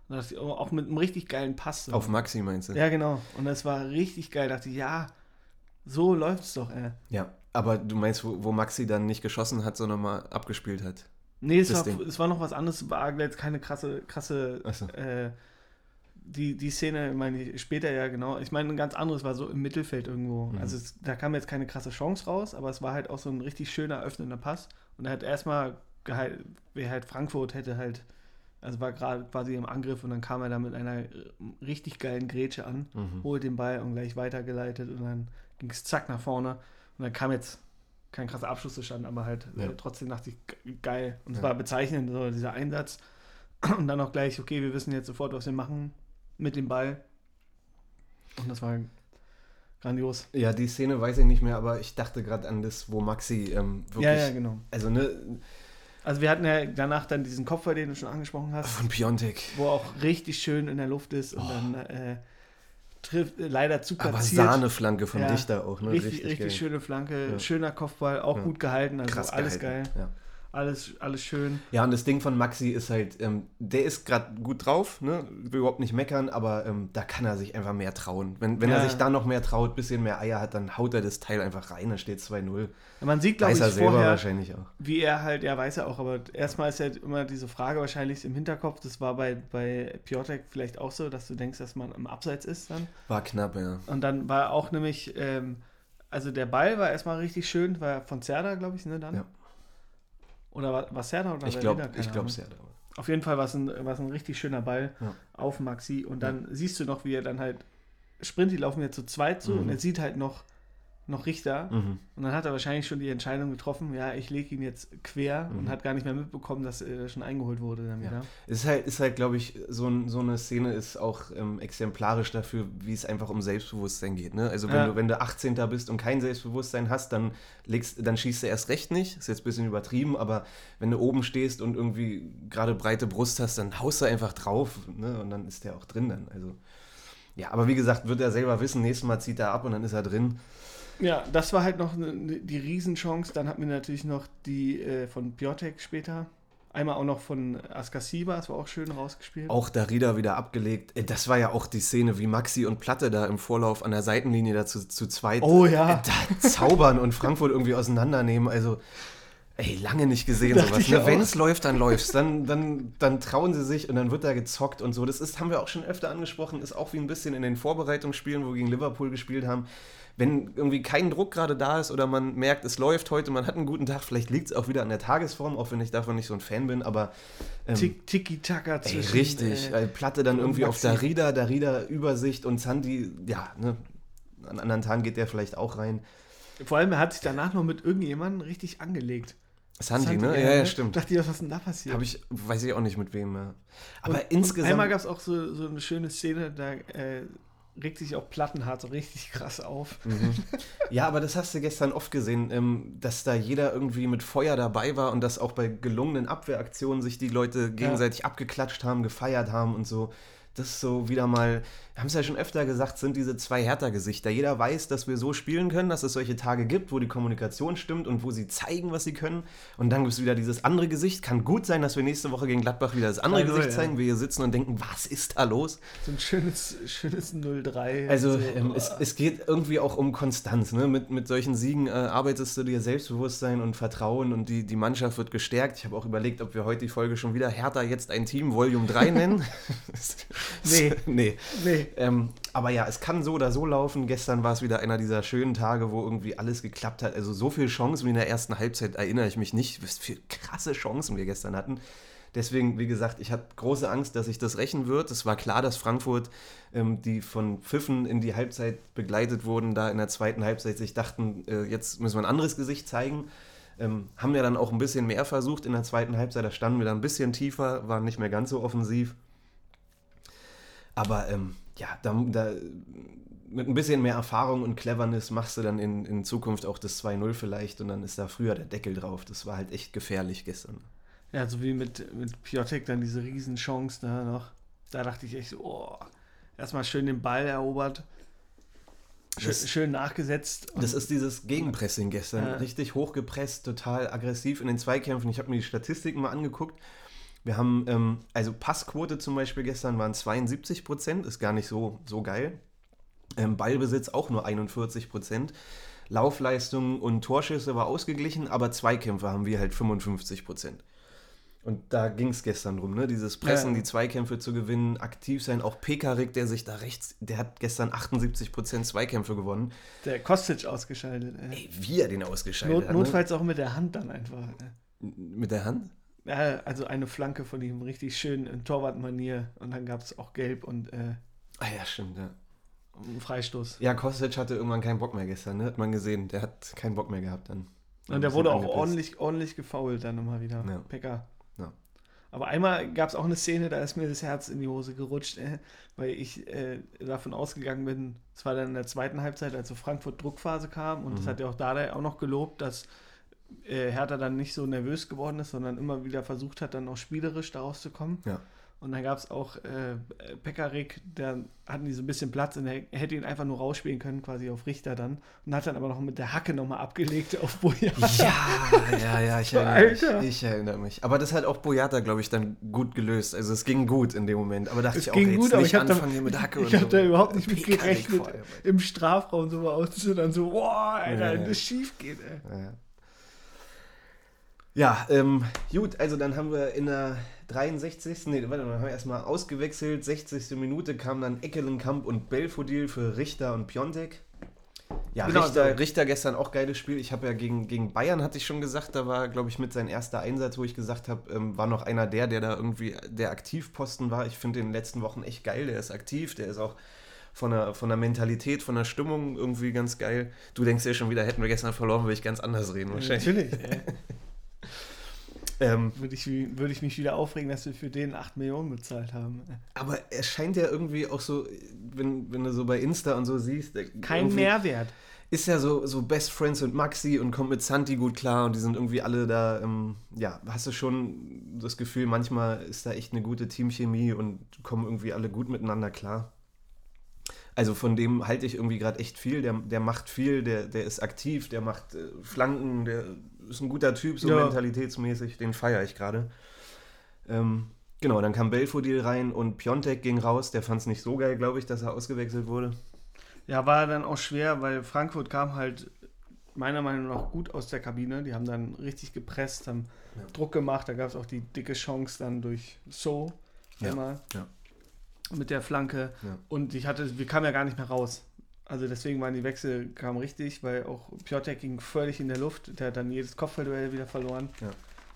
Und das, auch mit einem richtig geilen Pass. So. Auf Maxi meinst du? Ja, genau. Und das war richtig geil. Da dachte ich, ja, so läuft es doch, ey. Ja, aber du meinst, wo, wo Maxi dann nicht geschossen hat, sondern mal abgespielt hat? Nee, es, war, es war noch was anderes. Es war jetzt keine krasse, krasse so. äh, die, die Szene, meine ich, später ja genau. Ich meine, ein ganz anderes war so im Mittelfeld irgendwo. Mhm. Also es, da kam jetzt keine krasse Chance raus, aber es war halt auch so ein richtig schöner öffnender Pass. Und er hat erstmal, wer halt Frankfurt hätte halt, also war gerade quasi im Angriff und dann kam er da mit einer richtig geilen Grätsche an, mhm. holt den Ball und gleich weitergeleitet und dann ging es zack nach vorne. Und dann kam jetzt kein krasser Abschluss zustande, aber halt ja. äh, trotzdem dachte ich, geil. Und es ja. war bezeichnend, so dieser Einsatz. *clears throat* Und dann auch gleich, okay, wir wissen jetzt sofort, was wir machen mit dem Ball. Und das war grandios. Ja, die Szene weiß ich nicht mehr, aber ich dachte gerade an das, wo Maxi ähm, wirklich. Ja, ja, genau. Also, ne. Also, wir hatten ja danach dann diesen Kopfball, den du schon angesprochen hast. Von Piontek. Wo auch richtig schön in der Luft ist und oh. dann äh, trifft äh, leider zu platziert. Aber Sahneflanke von ja, Dichter auch, ne? Richtig, richtig, richtig schöne Flanke, ja. schöner Kopfball, auch ja. gut gehalten, also Krass alles gehalten. geil. Alles, alles schön. Ja, und das Ding von Maxi ist halt, ähm, der ist gerade gut drauf, ne? will überhaupt nicht meckern, aber ähm, da kann er sich einfach mehr trauen. Wenn, wenn Ja. er sich da noch mehr traut, bisschen mehr Eier hat, dann haut er das Teil einfach rein, dann steht 2-0. Man sieht, glaube Weiß ich, er selber vorher, wahrscheinlich auch. wie er halt, ja, weiß er auch, aber erstmal ist ja immer diese Frage wahrscheinlich im Hinterkopf, das war bei, bei Piotek vielleicht auch so, dass du denkst, dass man im Abseits ist dann. War knapp, ja. Und dann war auch nämlich, ähm, also der Ball war erstmal richtig schön, war von Serda, glaube ich, ne, dann? Ja. Oder war, war Serda oder Ich glaube, Ahnung. sehr. Auf jeden Fall war es ein, war's ein richtig schöner Ball Ja. auf Maxi und dann siehst du noch, wie er dann halt Sprint, die laufen ja zu zweit zu Mhm. und er sieht halt noch, noch Richter Mhm. und dann hat er wahrscheinlich schon die Entscheidung getroffen, ja, ich lege ihn jetzt quer und Mhm. hat gar nicht mehr mitbekommen, dass er schon eingeholt wurde dann Ja. wieder. Ist halt, ist halt glaube ich, so, so eine Szene ist auch ähm, exemplarisch dafür, wie es einfach um Selbstbewusstsein geht. Ne? Also wenn, Ja. du, wenn du 18. bist und kein Selbstbewusstsein hast, dann, legst, dann schießt du erst recht nicht. Ist jetzt ein bisschen übertrieben, aber wenn du oben stehst und irgendwie gerade breite Brust hast, dann haust du einfach drauf ne? und dann ist der auch drin dann. Also, ja, aber wie gesagt, wird er selber wissen, nächstes Mal zieht er ab und dann ist er drin. Ja, das war halt noch ne, die Riesenchance. Dann hatten wir natürlich noch die äh, von Piotek später. Einmal auch noch von Askasiba, das war auch schön rausgespielt. Auch Darida wieder abgelegt. Äh, Das war ja auch die Szene, wie Maxi und Platte da im Vorlauf an der Seitenlinie da zu, zweit Oh ja. äh, da zaubern und Frankfurt irgendwie auseinandernehmen. Also, ey, lange nicht gesehen Dachte sowas. Ne? Wenn es läuft, dann läuft's. Dann, dann, dann trauen sie sich und dann wird da gezockt und so. Das ist, haben wir auch schon öfter angesprochen, ist auch wie ein bisschen in den Vorbereitungsspielen, wo wir gegen Liverpool gespielt haben. Wenn irgendwie kein Druck gerade da ist oder man merkt, es läuft heute, man hat einen guten Tag, vielleicht liegt es auch wieder an der Tagesform, auch wenn ich davon nicht so ein Fan bin, aber ähm, Tick- Tiki-Taka Ey, zwischen. richtig. Äh, Äh, Platte dann irgendwie auf. Darida, Darida Übersicht und Sandy, ja, ne, an anderen Tagen geht der vielleicht auch rein. vor allem, er hat sich danach noch mit irgendjemandem richtig angelegt. Sandy, ne? äh, Ja, ja, stimmt. Dachte ich, was ist denn da passiert? Habe ich, weiß ich auch nicht mit wem. Ja. Aber Und- insgesamt. Und einmal gab es auch so, so eine schöne Szene, da äh, regt sich auch Plattenhardt so richtig *laughs* krass auf. Mhm. Ja, aber das hast du gestern oft gesehen, ähm, dass da jeder irgendwie mit Feuer dabei war und dass auch bei gelungenen Abwehraktionen sich die Leute gegenseitig abgeklatscht haben, gefeiert haben und so. Das ist so wieder mal, wir haben es ja schon öfter gesagt, sind diese zwei Hertha-Gesichter. Jeder weiß, dass wir so spielen können, dass es solche Tage gibt, wo die Kommunikation stimmt und wo sie zeigen, was sie können. Und dann gibt es wieder dieses andere Gesicht. Kann gut sein, dass wir nächste Woche gegen Gladbach wieder das andere 3-0, Gesicht ja. zeigen. Wir hier sitzen und denken, was ist da los? So ein schönes, schönes 0-3. Also so, ähm, es, es geht irgendwie auch um Konstanz. Ne? Mit, mit solchen Siegen äh, arbeitest du dir Selbstbewusstsein und Vertrauen und die, die Mannschaft wird gestärkt. Ich habe auch überlegt, ob wir heute die Folge schon wieder Hertha jetzt ein Team Volume 3 nennen. *laughs* *laughs* Nee. *laughs* nee. nee. Ähm, aber ja, es kann so oder so laufen. Gestern war es wieder einer dieser schönen Tage, wo irgendwie alles geklappt hat. Also so viele Chancen wie in der ersten Halbzeit erinnere ich mich nicht, was für krasse Chancen wir gestern hatten. Deswegen, wie gesagt, ich hatte große Angst, dass sich das rächen wird. Es war klar, dass Frankfurt, ähm, die von Pfiffen in die Halbzeit begleitet wurden, da in der zweiten Halbzeit sich dachten, äh, jetzt müssen wir ein anderes Gesicht zeigen. Ähm, haben ja dann auch ein bisschen mehr versucht in der zweiten Halbzeit. Da standen wir dann ein bisschen tiefer, waren nicht mehr ganz so offensiv. Aber ähm, ja, da, da, mit ein bisschen mehr Erfahrung und Cleverness machst du dann in, in Zukunft auch das 2-0 vielleicht und dann ist da früher der Deckel drauf. Das war halt echt gefährlich gestern. Ja, so wie mit, mit Piotek dann diese Riesenchance da noch. Da dachte ich echt so, oh, erstmal schön den Ball erobert. Schön, Das- schön nachgesetzt. Das ist dieses Gegenpressing gestern. Ja. Richtig hochgepresst, total aggressiv in den Zweikämpfen. Ich habe mir die Statistiken mal angeguckt. Wir haben, ähm, also Passquote zum Beispiel gestern waren 72 Prozent, ist gar nicht so, so geil. Ähm, Ballbesitz auch nur 41 Prozent. Laufleistung und Torschüsse war ausgeglichen, aber Zweikämpfe haben wir halt 55 Prozent. Und da ging es gestern drum, ne? Dieses Pressen, Ja. die Zweikämpfe zu gewinnen, aktiv sein. Auch Pekarik, der sich da rechts, der hat gestern 78 Prozent Zweikämpfe gewonnen. der Kostic ausgeschaltet. Ey. Ey, wie er den ausgeschaltet Not, hat. Ne? notfalls auch mit der Hand dann einfach. ne? Mit der Hand? Ja, also eine Flanke von ihm, richtig schön in Torwartmanier. Und dann gab es auch Gelb und äh, Ah ja, stimmt, ja. einen Freistoß. Ja, Kostic hatte irgendwann keinen Bock mehr gestern, ne? Hat man gesehen. Der hat keinen Bock mehr gehabt dann. Ein Und der bisschen wurde auch angepisst. ordentlich, ordentlich gefoult dann nochmal wieder. Ja. Pekka. Ja. Aber einmal gab es auch eine Szene, da ist mir das Herz in die Hose gerutscht, äh, weil ich äh, davon ausgegangen bin, es war dann in der zweiten Halbzeit, als so Frankfurt Druckphase kam und das Mhm. hat ja auch Dada auch noch gelobt, dass äh, Hertha dann nicht so nervös geworden ist, sondern immer wieder versucht hat, dann auch spielerisch daraus zu kommen. Ja. Und dann gab es auch äh, Pekarik, der hatten die so ein bisschen Platz und er hätte ihn einfach nur rausspielen können, quasi auf Richter dann. Und hat dann aber noch mit der Hacke nochmal abgelegt auf Boyata. Ja, ja, ja, ich *laughs* erinnere mich. Ich erinnere mich. Aber das hat auch Boyata, glaube ich, dann gut gelöst. Also es ging gut in dem Moment. Aber dachte Es ich auch, ging jetzt gut, aber ich habe da, anfangen hier mit Hacke ich und hab so. da überhaupt nicht mit gerechnet, im Strafraum so auszusehen, dann so, boah, Alter, Ja, ja. das schief geht, ey. Ja, ja. Ja, ähm, gut, also dann haben wir in der 63. Nee, warte mal, haben wir erstmal ausgewechselt. 60. Minute kam dann Eckelenkamp und Belfodil für Richter und Piontek. Ja, Genau, Richter, so. Richter gestern auch geiles Spiel. Ich habe ja gegen, gegen Bayern, hatte ich schon gesagt, da war, glaube ich, mit sein erster Einsatz, wo ich gesagt habe, ähm, war noch einer der, der da irgendwie der Aktivposten war. Ich finde den in den letzten Wochen echt geil. Der ist aktiv, der ist auch von der, von der Mentalität, von der Stimmung irgendwie ganz geil. Du denkst ja schon wieder, hätten wir gestern verloren, würde ich ganz anders reden wahrscheinlich. Natürlich. *laughs* Ähm, Würde ich, würde ich mich wieder aufregen, dass wir für den 8 Millionen bezahlt haben. aber er scheint ja irgendwie auch so, wenn, wenn du so bei Insta und so siehst, Kein Mehrwert. Ist ja so, so Best Friends mit Maxi und kommt mit Santi gut klar und die sind irgendwie alle da, ähm, ja, hast du schon das Gefühl, manchmal ist da echt eine gute Teamchemie und kommen irgendwie alle gut miteinander klar. Also von dem halte ich irgendwie gerade echt viel. Der, der macht viel, der, der ist aktiv, der macht äh, Flanken, der ist ein guter Typ, so Ja. mentalitätsmäßig, den feiere ich gerade. Ähm, genau, dann kam Belfodil rein und Piontek ging raus. Der fand es nicht so geil, glaube ich, dass er ausgewechselt wurde. Ja, war dann auch schwer, weil Frankfurt kam halt meiner Meinung nach gut aus der Kabine. Die haben dann richtig gepresst, haben Ja. Druck gemacht. Da gab es auch die dicke Chance dann durch So einmal ja. mit der Flanke. Und ich hatte, wir kamen ja gar nicht mehr raus. Also deswegen waren die Wechsel kamen richtig, weil auch Piotek ging völlig in der Luft. Der hat dann jedes Kopfballduell wieder verloren. Ja.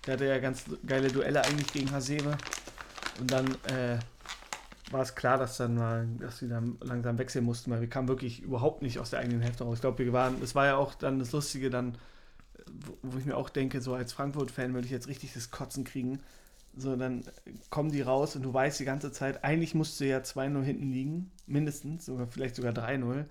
Der hatte ja ganz geile Duelle eigentlich gegen Hasebe. Und dann äh, war es klar, dass dann mal, dass sie dann langsam wechseln mussten, weil wir kamen wirklich überhaupt nicht aus der eigenen Hälfte raus. Ich glaube, wir waren, das war ja auch dann das Lustige dann, wo, wo ich mir auch denke, so als Frankfurt-Fan würde ich jetzt richtig das Kotzen kriegen. So, dann kommen die raus und du weißt die ganze Zeit, eigentlich musst du ja 2-0 hinten liegen, mindestens, sogar vielleicht sogar 3-0.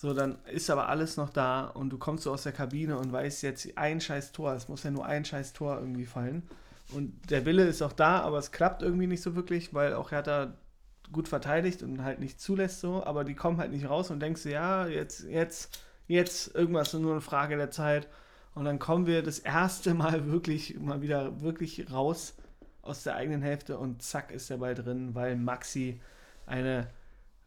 So, dann ist aber alles noch da und du kommst so aus der Kabine und weißt jetzt ein scheiß Tor, es muss ja nur ein scheiß Tor irgendwie fallen. Und der Wille ist auch da, aber es klappt irgendwie nicht so wirklich, weil auch Hertha gut verteidigt und halt nicht zulässt so, aber die kommen halt nicht raus und denkst du, ja, jetzt, jetzt, jetzt, irgendwas ist nur eine Frage der Zeit. Und dann kommen wir das erste Mal *laughs* wirklich mal wieder wirklich raus aus der eigenen Hälfte und zack ist der Ball drin, weil Maxi eine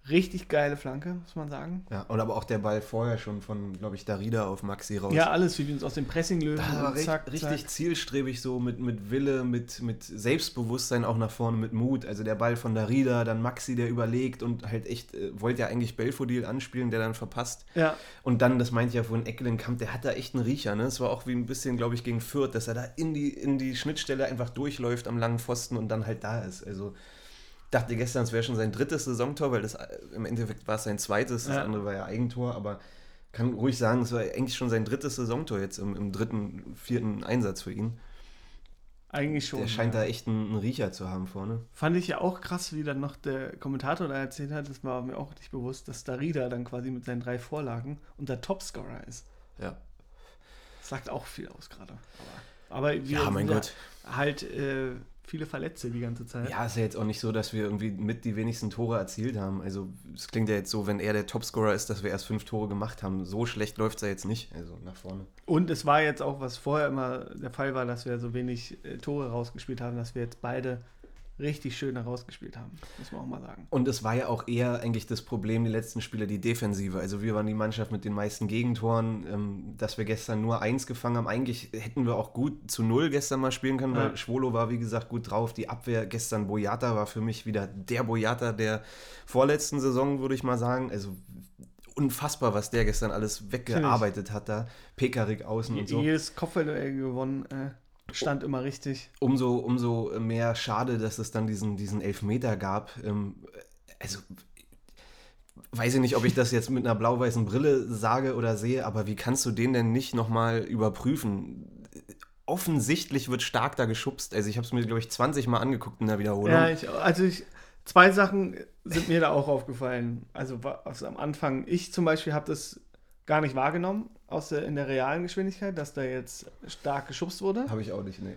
richtig geile Flanke, muss man sagen. Ja, und aber auch der Ball vorher schon von, glaube ich, Darida auf Maxi raus. Ja, alles, wie wir uns aus dem Pressing lösen. Das war zack, richtig zack. zielstrebig so mit, mit Wille, mit, mit Selbstbewusstsein auch nach vorne, mit Mut. Also der Ball von Darida, dann Maxi, der überlegt und halt echt, äh, wollte ja eigentlich Belfodil anspielen, der dann verpasst. Ja, Und dann, das meinte ich ja vorhin, Eckelenkamp, der hat da echt einen Riecher. Ne? Es war auch wie ein bisschen, glaube ich, gegen Fürth, dass er da in die, in die Schnittstelle einfach durchläuft am langen Pfosten und dann halt da ist. Also dachte gestern, es wäre schon sein drittes Saisontor, weil das äh, im Endeffekt war es sein zweites, das Ja. andere war ja Eigentor, aber kann ruhig sagen, es war eigentlich schon sein drittes Saisontor jetzt im, im dritten, vierten Einsatz für ihn. eigentlich schon. Der scheint ja. da echt einen, einen Riecher zu haben vorne. Fand ich ja auch krass, wie dann noch der Kommentator da erzählt hat, das war mir auch nicht bewusst, dass Darida dann quasi mit seinen drei Vorlagen unser Topscorer ist. Ja, Das sagt auch viel aus gerade. Aber, aber wir ja mein Gott. halt äh, viele Verletzte die ganze Zeit. Ja, ist ja jetzt auch nicht so, dass wir irgendwie mit die wenigsten Tore erzielt haben. Also es klingt ja jetzt so, wenn er der Topscorer ist, dass wir erst fünf Tore gemacht haben. So schlecht läuft es ja jetzt nicht, also nach vorne. Und es war jetzt auch, was vorher immer der Fall war, dass wir so wenig äh, Tore rausgespielt haben, dass wir jetzt beide richtig schön herausgespielt haben. Muss man auch mal sagen. Und es war ja auch eher eigentlich das Problem, die letzten Spiele, die Defensive. Also wir waren die Mannschaft mit den meisten Gegentoren, ähm, dass wir gestern nur eins gefangen haben. Eigentlich hätten wir auch gut zu null gestern mal spielen können, weil Ja. Schwolo war, wie gesagt, gut drauf. Die Abwehr gestern, Boyata war für mich wieder der Boyata der vorletzten Saison, würde ich mal sagen. Also unfassbar, was der gestern alles weggearbeitet hat da. Pekarik außen und so. Jedes Kopfballduell gewonnen, äh, stand immer richtig. umso, umso mehr schade, dass es dann diesen, diesen Elfmeter gab. Ähm, also, weiß ich nicht, ob ich das jetzt mit einer blau-weißen Brille sage oder sehe, aber wie kannst du den denn nicht nochmal überprüfen? Offensichtlich wird stark da geschubst. Also, ich habe es mir, glaube ich, 20 Mal angeguckt in der Wiederholung. Ja, ich, also ich, zwei Sachen sind mir da auch aufgefallen. Also, wa- also am Anfang, ich zum Beispiel habe das gar nicht wahrgenommen aus der, in der realen Geschwindigkeit, dass da jetzt stark geschubst wurde. Habe ich auch nicht, nee.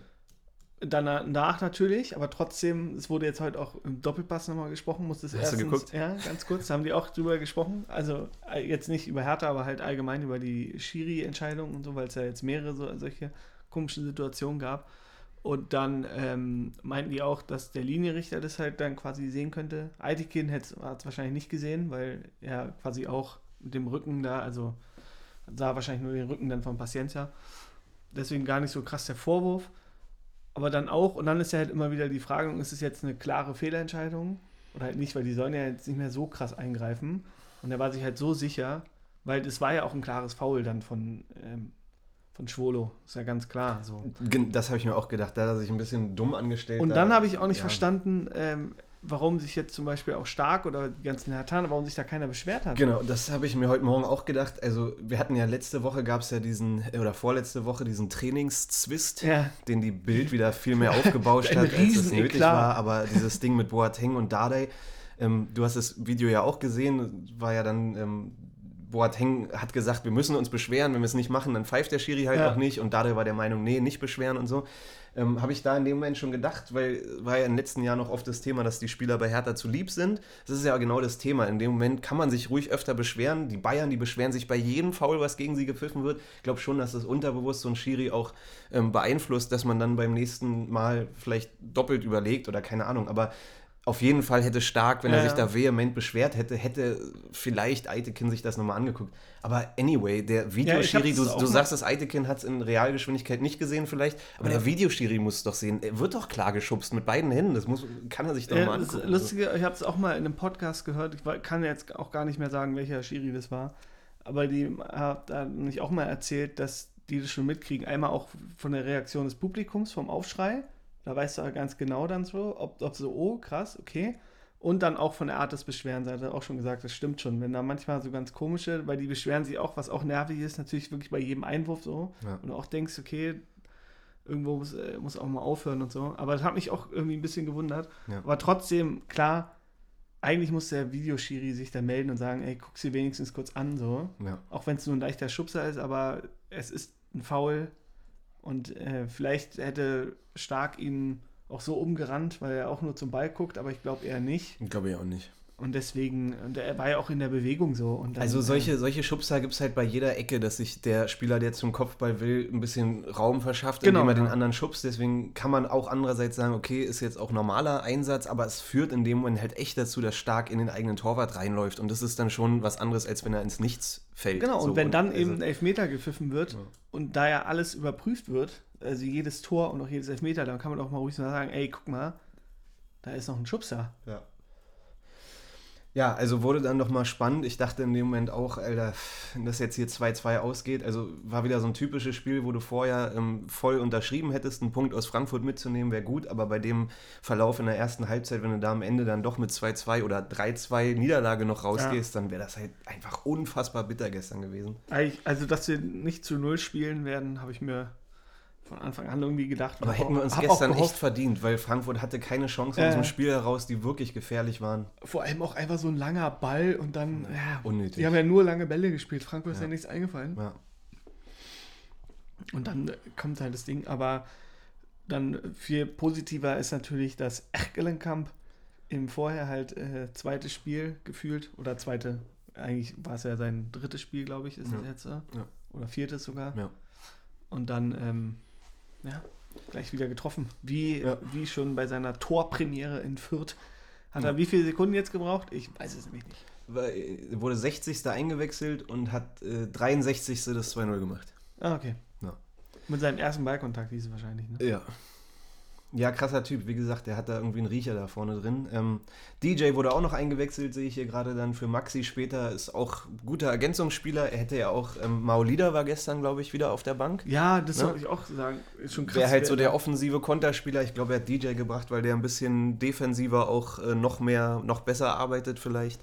danach natürlich, aber trotzdem, es wurde jetzt heute auch im Doppelpass nochmal gesprochen, muss das Hast erstens, du geguckt? Ja, ganz kurz, da haben die auch drüber gesprochen. Also äh, jetzt nicht über Hertha, aber halt allgemein über die Schiri-Entscheidung und so, weil es ja jetzt mehrere so, solche komischen Situationen gab. Und dann ähm, meinten die auch, dass der Linienrichter das halt dann quasi sehen könnte. Aitikin hat es wahrscheinlich nicht gesehen, weil er quasi auch mit dem Rücken da, also sah wahrscheinlich nur den Rücken dann von Paciencia. Deswegen gar nicht so krass der Vorwurf. Aber dann auch, und dann ist ja halt immer wieder die Frage, ist es jetzt eine klare Fehlentscheidung oder halt nicht, weil die sollen ja jetzt nicht mehr so krass eingreifen. Und er war sich halt so sicher, weil es war ja auch ein klares Foul dann von, ähm, von Schwolo, ist ja ganz klar. So. Das habe ich mir auch gedacht, da hat er sich ein bisschen dumm angestellt. Und da- dann habe ich auch nicht ja. verstanden, ähm, warum sich jetzt zum Beispiel auch Stark oder die ganzen Hertaner, warum sich da keiner beschwert hat. Genau, das habe ich mir heute Morgen auch gedacht. Also, wir hatten ja letzte Woche, gab es ja diesen, oder vorletzte Woche diesen Trainingszwist, Ja, den die Bild wieder viel mehr aufgebauscht *laughs* hat, als es nötig war. Aber dieses Ding mit Boateng und Dardai, ähm, du hast das Video ja auch gesehen, war ja dann, ähm, Boateng hat gesagt, wir müssen uns beschweren, wenn wir es nicht machen, dann pfeift der Schiri halt Ja. auch nicht. Und Dardai war der Meinung, nee, nicht beschweren und so. Ähm, habe ich da in dem Moment schon gedacht, weil war ja im letzten Jahr noch oft das Thema, dass die Spieler bei Hertha zu lieb sind. Das ist ja genau das Thema. In dem Moment kann man sich ruhig öfter beschweren. Die Bayern, die beschweren sich bei jedem Foul, was gegen sie gepfiffen wird. Ich glaube schon, dass das unterbewusst so ein Schiri auch ähm, beeinflusst, dass man dann beim nächsten Mal vielleicht doppelt überlegt oder keine Ahnung. Aber auf jeden Fall hätte Stark, wenn Ja, er sich ja. da vehement beschwert hätte, hätte vielleicht Eitekin sich das nochmal angeguckt. Aber anyway, der Videoschiri, hab's du, du sagst, das Eitekin hat es in Realgeschwindigkeit nicht gesehen vielleicht, aber der Videoschiri muss es doch sehen. Er wird doch klar geschubst mit beiden Händen. Das muss, kann er sich doch Ja, mal das angucken. Lustige, ich habe es auch mal in einem Podcast gehört. Ich kann jetzt auch gar nicht mehr sagen, welcher Schiri das war. Aber die hat nicht auch mal erzählt, dass die das schon mitkriegen. Einmal auch von der Reaktion des Publikums, vom Aufschrei. Da weißt du auch ganz genau dann so, ob, ob so, oh, krass, okay. Und dann auch von der Art des Beschwerens, hat er auch schon gesagt, das stimmt schon. Wenn da manchmal so ganz komische, weil die beschweren sich auch, was auch nervig ist, natürlich wirklich bei jedem Einwurf so. Ja. Und du auch denkst, okay, irgendwo muss, äh, muss auch mal aufhören und so. Aber das hat mich auch irgendwie ein bisschen gewundert. Ja. Aber trotzdem, klar, eigentlich muss der Videoschiri sich da melden und sagen, ey, guck sie wenigstens kurz an, so. Ja. Auch wenn es nur ein leichter Schubser ist, aber es ist ein Foul. Und äh, vielleicht hätte Stark ihn auch so umgerannt, weil er auch nur zum Ball guckt, aber ich glaube eher nicht. Glaube ich auch nicht. Und deswegen, und er war ja auch in der Bewegung so. Und dann, Also äh, solche, solche Schubser gibt es halt bei jeder Ecke, dass sich der Spieler, der zum Kopfball will, ein bisschen Raum verschafft, Genau, indem er den anderen schubst. Deswegen kann man auch andererseits sagen, okay, ist jetzt auch normaler Einsatz, aber es führt in dem Moment halt echt dazu, dass Stark in den eigenen Torwart reinläuft. Und das ist dann schon was anderes, als wenn er ins Nichts fällt. Genau, und So, wenn dann also- eben ein Elfmeter gepfiffen wird Ja. und da ja alles überprüft wird, also jedes Tor und auch jedes Elfmeter, dann kann man auch mal ruhig mal sagen, ey, guck mal, da ist noch ein Schubser. Ja. Ja, also wurde dann doch mal spannend. Ich dachte in dem Moment auch, Alter, wenn das jetzt hier 2-2 ausgeht, also war wieder so ein typisches Spiel, wo du vorher ähm, voll unterschrieben hättest, einen Punkt aus Frankfurt mitzunehmen, wäre gut, aber bei dem Verlauf in der ersten Halbzeit, wenn du da am Ende dann doch mit 2-2 oder 3-2 Niederlage noch rausgehst, dann wäre das halt einfach unfassbar bitter gestern gewesen. Also, dass wir nicht zu Null spielen werden, habe ich mir von Anfang an irgendwie gedacht. Aber hätten wir uns gestern echt verdient, weil Frankfurt hatte keine Chance Äh. aus dem Spiel heraus, die wirklich gefährlich waren. Vor allem auch einfach so ein langer Ball und dann, ja, Unnötig. die haben ja nur lange Bälle gespielt. Frankfurt ist Ja. ja nichts eingefallen. Ja. Und dann äh, kommt halt das Ding. Aber dann viel positiver ist natürlich, dass Erkelenkamp im Vorher halt äh, zweites Spiel gefühlt oder zweite, eigentlich war es ja sein drittes Spiel, glaube ich, ist Ja. es jetzt. Äh, Ja. Oder viertes sogar. Ja. Und dann, ähm, ja, gleich wieder getroffen. Wie, Ja. wie schon bei seiner Torpremiere in Fürth. Hat Ja. er wie viele Sekunden jetzt gebraucht? Ich weiß es nämlich nicht. Weil, äh, wurde 60. eingewechselt und hat äh, 63. das 2-0 gemacht. Ah, okay. Ja. Mit seinem ersten Ballkontakt hieß es wahrscheinlich, ne? Ja. Ja, krasser Typ. Wie gesagt, der hat da irgendwie einen Riecher da vorne drin. Ähm, DJ wurde auch noch eingewechselt, sehe ich hier gerade dann für Maxi später. Ist auch guter Ergänzungsspieler. Er hätte ja auch, ähm, Maolida war gestern, glaube ich, wieder auf der Bank. Ja, das Ne? soll ich auch sagen. Ist schon krass. Wäre halt so der offensive Konterspieler. Ich glaube, er hat DJ gebracht, weil der ein bisschen defensiver auch äh, noch mehr, noch besser arbeitet vielleicht.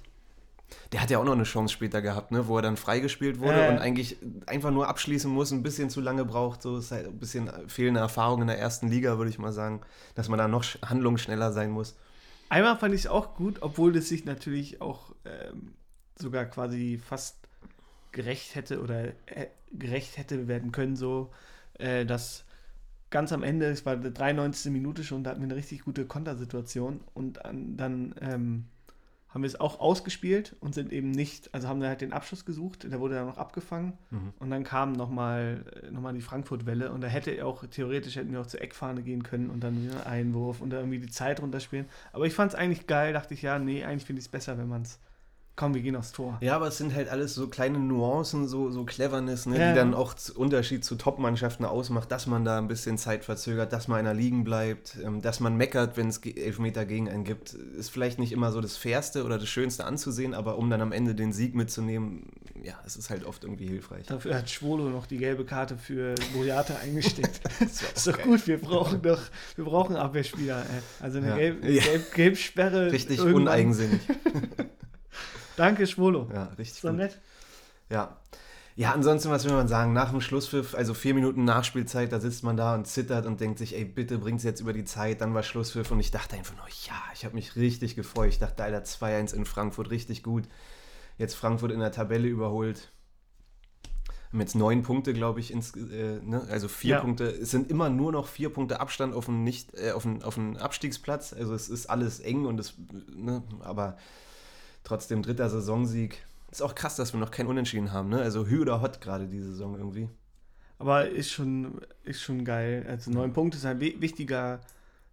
Der hat ja auch noch eine Chance später gehabt, ne, wo er dann freigespielt wurde Ja, ja. und eigentlich einfach nur abschließen muss, ein bisschen zu lange braucht. So ist halt ein bisschen fehlende Erfahrung in der ersten Liga, würde ich mal sagen, dass man da noch sch- handlungsschneller sein muss. Einmal fand ich es auch gut, obwohl das sich natürlich auch ähm, sogar quasi fast gerecht hätte oder äh, gerecht hätte werden können, so, äh, dass ganz am Ende, es war die 93. Minute schon, da hatten wir eine richtig gute Kontersituation und an, dann ähm, haben wir es auch ausgespielt und sind eben nicht, also haben wir halt den Abschluss gesucht, der wurde dann noch abgefangen Mhm. und dann kam nochmal noch mal die Frankfurt-Welle und da hätte auch, theoretisch hätten wir auch zur Eckfahne gehen können und dann wieder einen Einwurf und da irgendwie die Zeit runterspielen. Aber ich fand es eigentlich geil, dachte ich, ja, nee, eigentlich finde ich es besser, wenn man es, komm, wir gehen aufs Tor. Ja, aber es sind halt alles so kleine Nuancen, so, so Cleverness, ne, Ja. die dann auch Unterschied zu Top-Mannschaften ausmacht, dass man da ein bisschen Zeit verzögert, dass mal einer liegen bleibt, ähm, dass man meckert, wenn es Elfmeter gegen einen gibt. Ist vielleicht nicht immer so das Fairste oder das Schönste anzusehen, aber um dann am Ende den Sieg mitzunehmen, ja, es ist halt oft irgendwie hilfreich. Dafür hat Schwolo noch die gelbe Karte für Boyata eingesteckt. *laughs* Das ist doch geil. gut, wir brauchen doch, wir brauchen Abwehrspieler. Also eine Ja. Gelb, Ja. Gelb, Gelbsperre. Richtig irgendwann. uneigensinnig. *laughs* Danke, Schwolo. Ja, richtig gut. nett. Ja. Ja, ansonsten, was will man sagen? Nach dem Schlusspfiff, also vier Minuten Nachspielzeit, da sitzt man da und zittert und denkt sich, ey, bitte bring's jetzt über die Zeit. Dann war Schlusspfiff und ich dachte einfach nur, ja, ich habe mich richtig gefreut. Ich dachte, Alter, 2-1 in Frankfurt, richtig gut. Jetzt Frankfurt in der Tabelle überholt. Haben jetzt neun Punkte, glaube ich, ins, äh, ne? also vier Ja. Punkte. Es sind immer nur noch vier Punkte Abstand auf nicht, äh, auf auf Abstiegsplatz. Also es ist alles eng und es, ne? aber trotzdem dritter Saisonsieg. Ist auch krass, dass wir noch kein Unentschieden haben, ne? Also Hü oder Hot gerade diese Saison irgendwie. Aber ist schon, ist schon geil. Also neun Punkte ist ein wi- wichtiger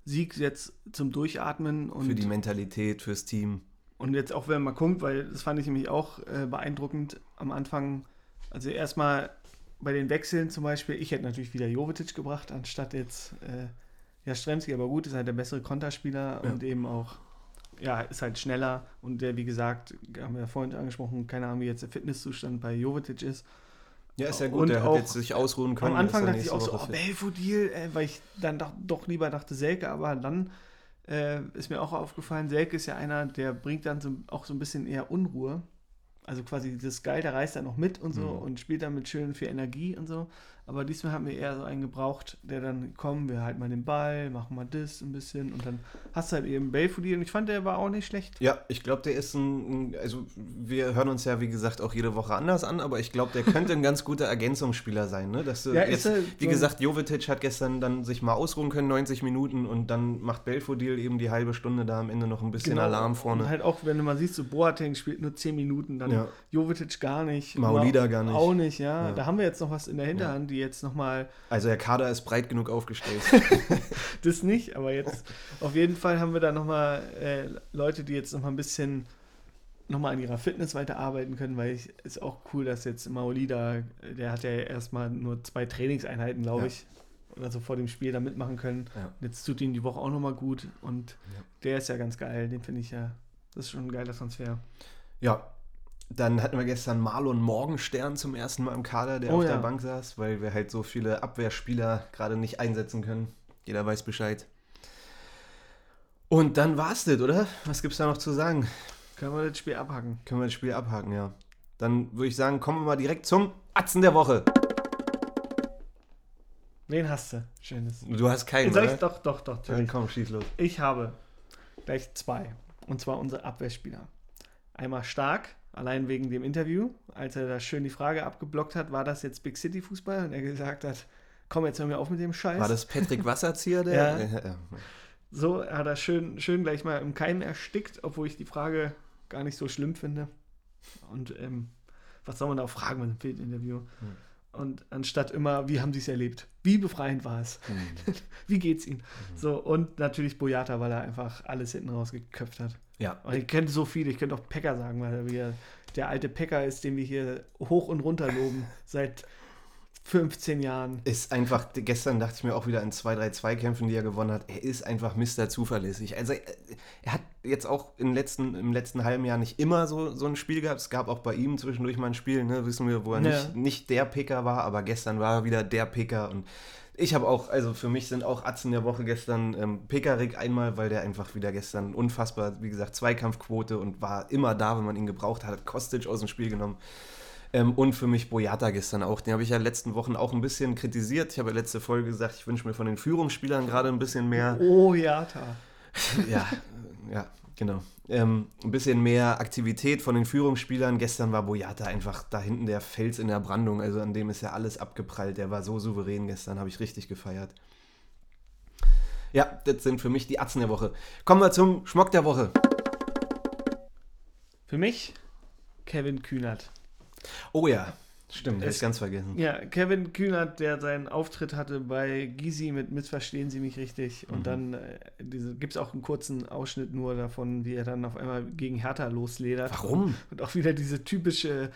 Sieg jetzt zum Durchatmen und, Für die Mentalität, fürs Team. und jetzt auch wenn man guckt, weil das fand ich nämlich auch äh, beeindruckend am Anfang. Also erstmal bei den Wechseln zum Beispiel, ich hätte natürlich wieder Jovetic gebracht, anstatt jetzt äh, ja Stremski, aber gut, ist halt der bessere Konterspieler Ja. und eben auch, ja, ist halt schneller und der, wie gesagt, haben wir ja vorhin angesprochen, keine Ahnung, wie jetzt der Fitnesszustand bei Jovetic ist. Ja, ist ja gut, Und der hat jetzt sich ausruhen können. Am Anfang dachte ich auch so, oh. Belfodil, äh, weil ich dann doch, doch lieber dachte Selke, aber dann äh, ist mir auch aufgefallen, Selke ist ja einer, der bringt dann so, auch so ein bisschen eher Unruhe. Also quasi dieses Geil, der reist dann noch mit und so Mhm. und spielt dann mit schön viel Energie und so. Aber diesmal haben wir eher so einen gebraucht, der dann, komm, wir halten mal den Ball, machen mal das ein bisschen und dann hast du halt eben Belfodil und ich fand, der war auch nicht schlecht. Ja, ich glaube, der ist ein, also wir hören uns ja, wie gesagt, auch jede Woche anders an, aber ich glaube, der könnte ein ganz guter Ergänzungsspieler sein, ne? Dass du Ja, jetzt, wie so- gesagt, Jovetic hat gestern dann sich mal ausruhen können, 90 Minuten, und dann macht Belfodil eben die halbe Stunde da am Ende noch ein bisschen Genau. Alarm vorne. Und halt auch, wenn du mal siehst, so Boateng spielt nur 10 Minuten, dann Ja. Jovetic gar nicht. Maolida Ma- gar nicht. Auch nicht, ja. Ja. Da haben wir jetzt noch was in der Hinterhand, die jetzt nochmal, Also der Kader ist breit genug aufgestellt. *laughs* das nicht, aber jetzt auf jeden Fall haben wir da nochmal äh, Leute, die jetzt nochmal ein bisschen nochmal an ihrer Fitness weiterarbeiten können, weil ich ist auch cool, dass jetzt Maolida, äh, der hat ja erstmal nur zwei Trainingseinheiten, glaube Ja. ich, oder so vor dem Spiel da mitmachen können. Ja. Jetzt tut ihm die Woche auch nochmal gut und Ja. der ist ja ganz geil, den finde ich ja, das ist schon ein geiler Transfer. Ja, dann hatten wir gestern Marlon Morgenstern zum ersten Mal im Kader, der Oh auf ja. der Bank saß, weil wir halt so viele Abwehrspieler gerade nicht einsetzen können. Jeder weiß Bescheid. Und dann war's das, oder? Was gibt's da noch zu sagen? Können wir das Spiel abhaken? Können wir das Spiel abhaken, ja. Dann würde ich sagen, kommen wir mal direkt zum Atzen der Woche. Wen hast du? Schönes. Du hast keinen, Soll ich, oder? doch, doch, doch. Dann komm, schieß los. Ich habe gleich zwei. Und zwar unsere Abwehrspieler. Einmal stark, allein wegen dem Interview, als er da schön die Frage abgeblockt hat, war das jetzt Big City Fußball? Und er gesagt hat, komm, jetzt hör mir auf mit dem Scheiß. War das Patrick Wasserzieher, der? *laughs* Ja. ja. So hat er schön, schön gleich mal im Keim erstickt, obwohl ich die Frage gar nicht so schlimm finde. Und ähm, was soll man da auch fragen mit einem Bildinterview? Und anstatt immer, wie haben sie es erlebt? Wie befreiend war es? Hm. *laughs* wie geht's ihnen? So, und natürlich Boyata, weil er einfach alles hinten rausgeköpft hat. Ja. Aber ich kenne so viele, ich könnte auch Pecker sagen, weil er wieder der alte Pecker ist, den wir hier hoch und runter loben *laughs* seit 15 Jahren. Ist einfach, gestern dachte ich mir auch wieder in zwei, drei Zweikämpfen, die er gewonnen hat, er ist einfach Mr. zuverlässig. Also er hat jetzt auch im letzten, im letzten halben Jahr nicht immer so, so ein Spiel gehabt. Es gab auch bei ihm zwischendurch mal ein Spiel, ne, wissen wir, wo er Ja. nicht, nicht der Picker war, aber gestern war er wieder der Picker und ich habe auch, also für mich sind auch Atzen der Woche gestern ähm, Pekarik einmal, weil der einfach wieder gestern unfassbar, wie gesagt, Zweikampfquote und war immer da, wenn man ihn gebraucht hat, hat Kostic aus dem Spiel genommen. Ähm, und für mich Boyata gestern auch. Den habe ich ja in den letzten Wochen auch ein bisschen kritisiert. Ich habe ja letzte Folge gesagt, ich wünsche mir von den Führungsspielern gerade ein bisschen mehr. Oh, Jata. ja, ja, genau. Ähm, ein bisschen mehr Aktivität von den Führungsspielern. Gestern war Boyata einfach da hinten der Fels in der Brandung. Also an dem ist ja alles abgeprallt. Der war so souverän gestern, habe ich richtig gefeiert. Ja, das sind für mich die Atzen der Woche. Kommen wir zum Schmock der Woche. Für mich Kevin Kühnert. Oh ja, stimmt, hätte ich ganz vergessen. Ja, Kevin Kühnert, der seinen Auftritt hatte bei Gysi mit Missverstehen Sie mich richtig. Und Mhm. dann äh, gibt es auch einen kurzen Ausschnitt nur davon, wie er dann auf einmal gegen Hertha losledert. Warum? Und auch wieder diese typische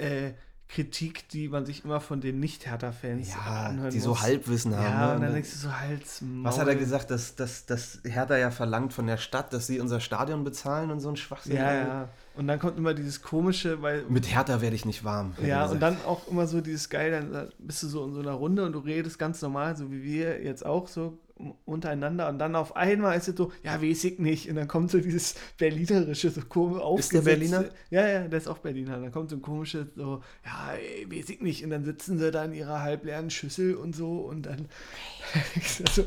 äh, Kritik, die man sich immer von den Nicht-Hertha-Fans Ja, anhören die so muss. Halbwissen haben. Ja, ne? und dann denkst du so, Hals, Was hat er Maul. gesagt, dass, dass, dass Hertha ja verlangt von der Stadt, dass sie unser Stadion bezahlen und so ein Schwachsinn? Ja, ja. Und dann kommt immer dieses komische, weil Mit Hertha werde ich nicht warm. Ja, und dann auch immer so dieses geil, dann bist du so in so einer Runde und du redest ganz normal, so wie wir jetzt auch so untereinander und dann auf einmal ist es so, ja, weiß ich nicht. Und dann kommt so dieses Berlinerische, so komisch Ist der Berliner? Ja, ja, der ist auch Berliner. Dann kommt so ein komisches, so, ja, ey, weiß ich nicht. Und dann sitzen sie da in ihrer halbleeren Schüssel und so und dann *laughs* so,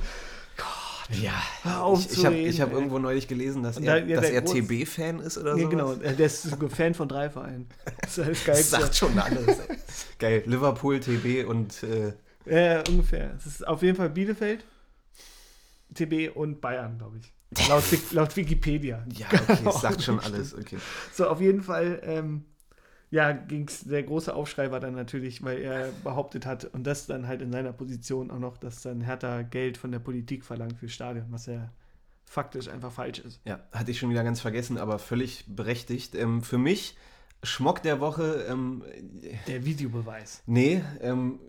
Gott. Ja, ich, ich habe hab irgendwo neulich gelesen, dass Und er, ja, dass er TB-Fan ist oder so. genau, der ist Fan von drei Vereinen. Das ist *laughs* das Das Geilste. sagt schon alles. Geil. Liverpool, TB und äh, Ja, ungefähr. Es ist auf jeden Fall Bielefeld, TB und Bayern, glaube ich. *laughs* Laut, laut Wikipedia. ja, *laughs* okay, das sagt schon alles. Okay. So, auf jeden Fall, ähm, ja, ging's, der große Aufschrei war dann natürlich, weil er behauptet hat, und das dann halt in seiner Position auch noch, dass dann Hertha Geld von der Politik verlangt für Stadion, was ja faktisch einfach falsch ist. Ja, hatte ich schon wieder ganz vergessen, aber völlig berechtigt. Ähm, für mich Schmock der Woche, ähm, Der Videobeweis. nee, ähm,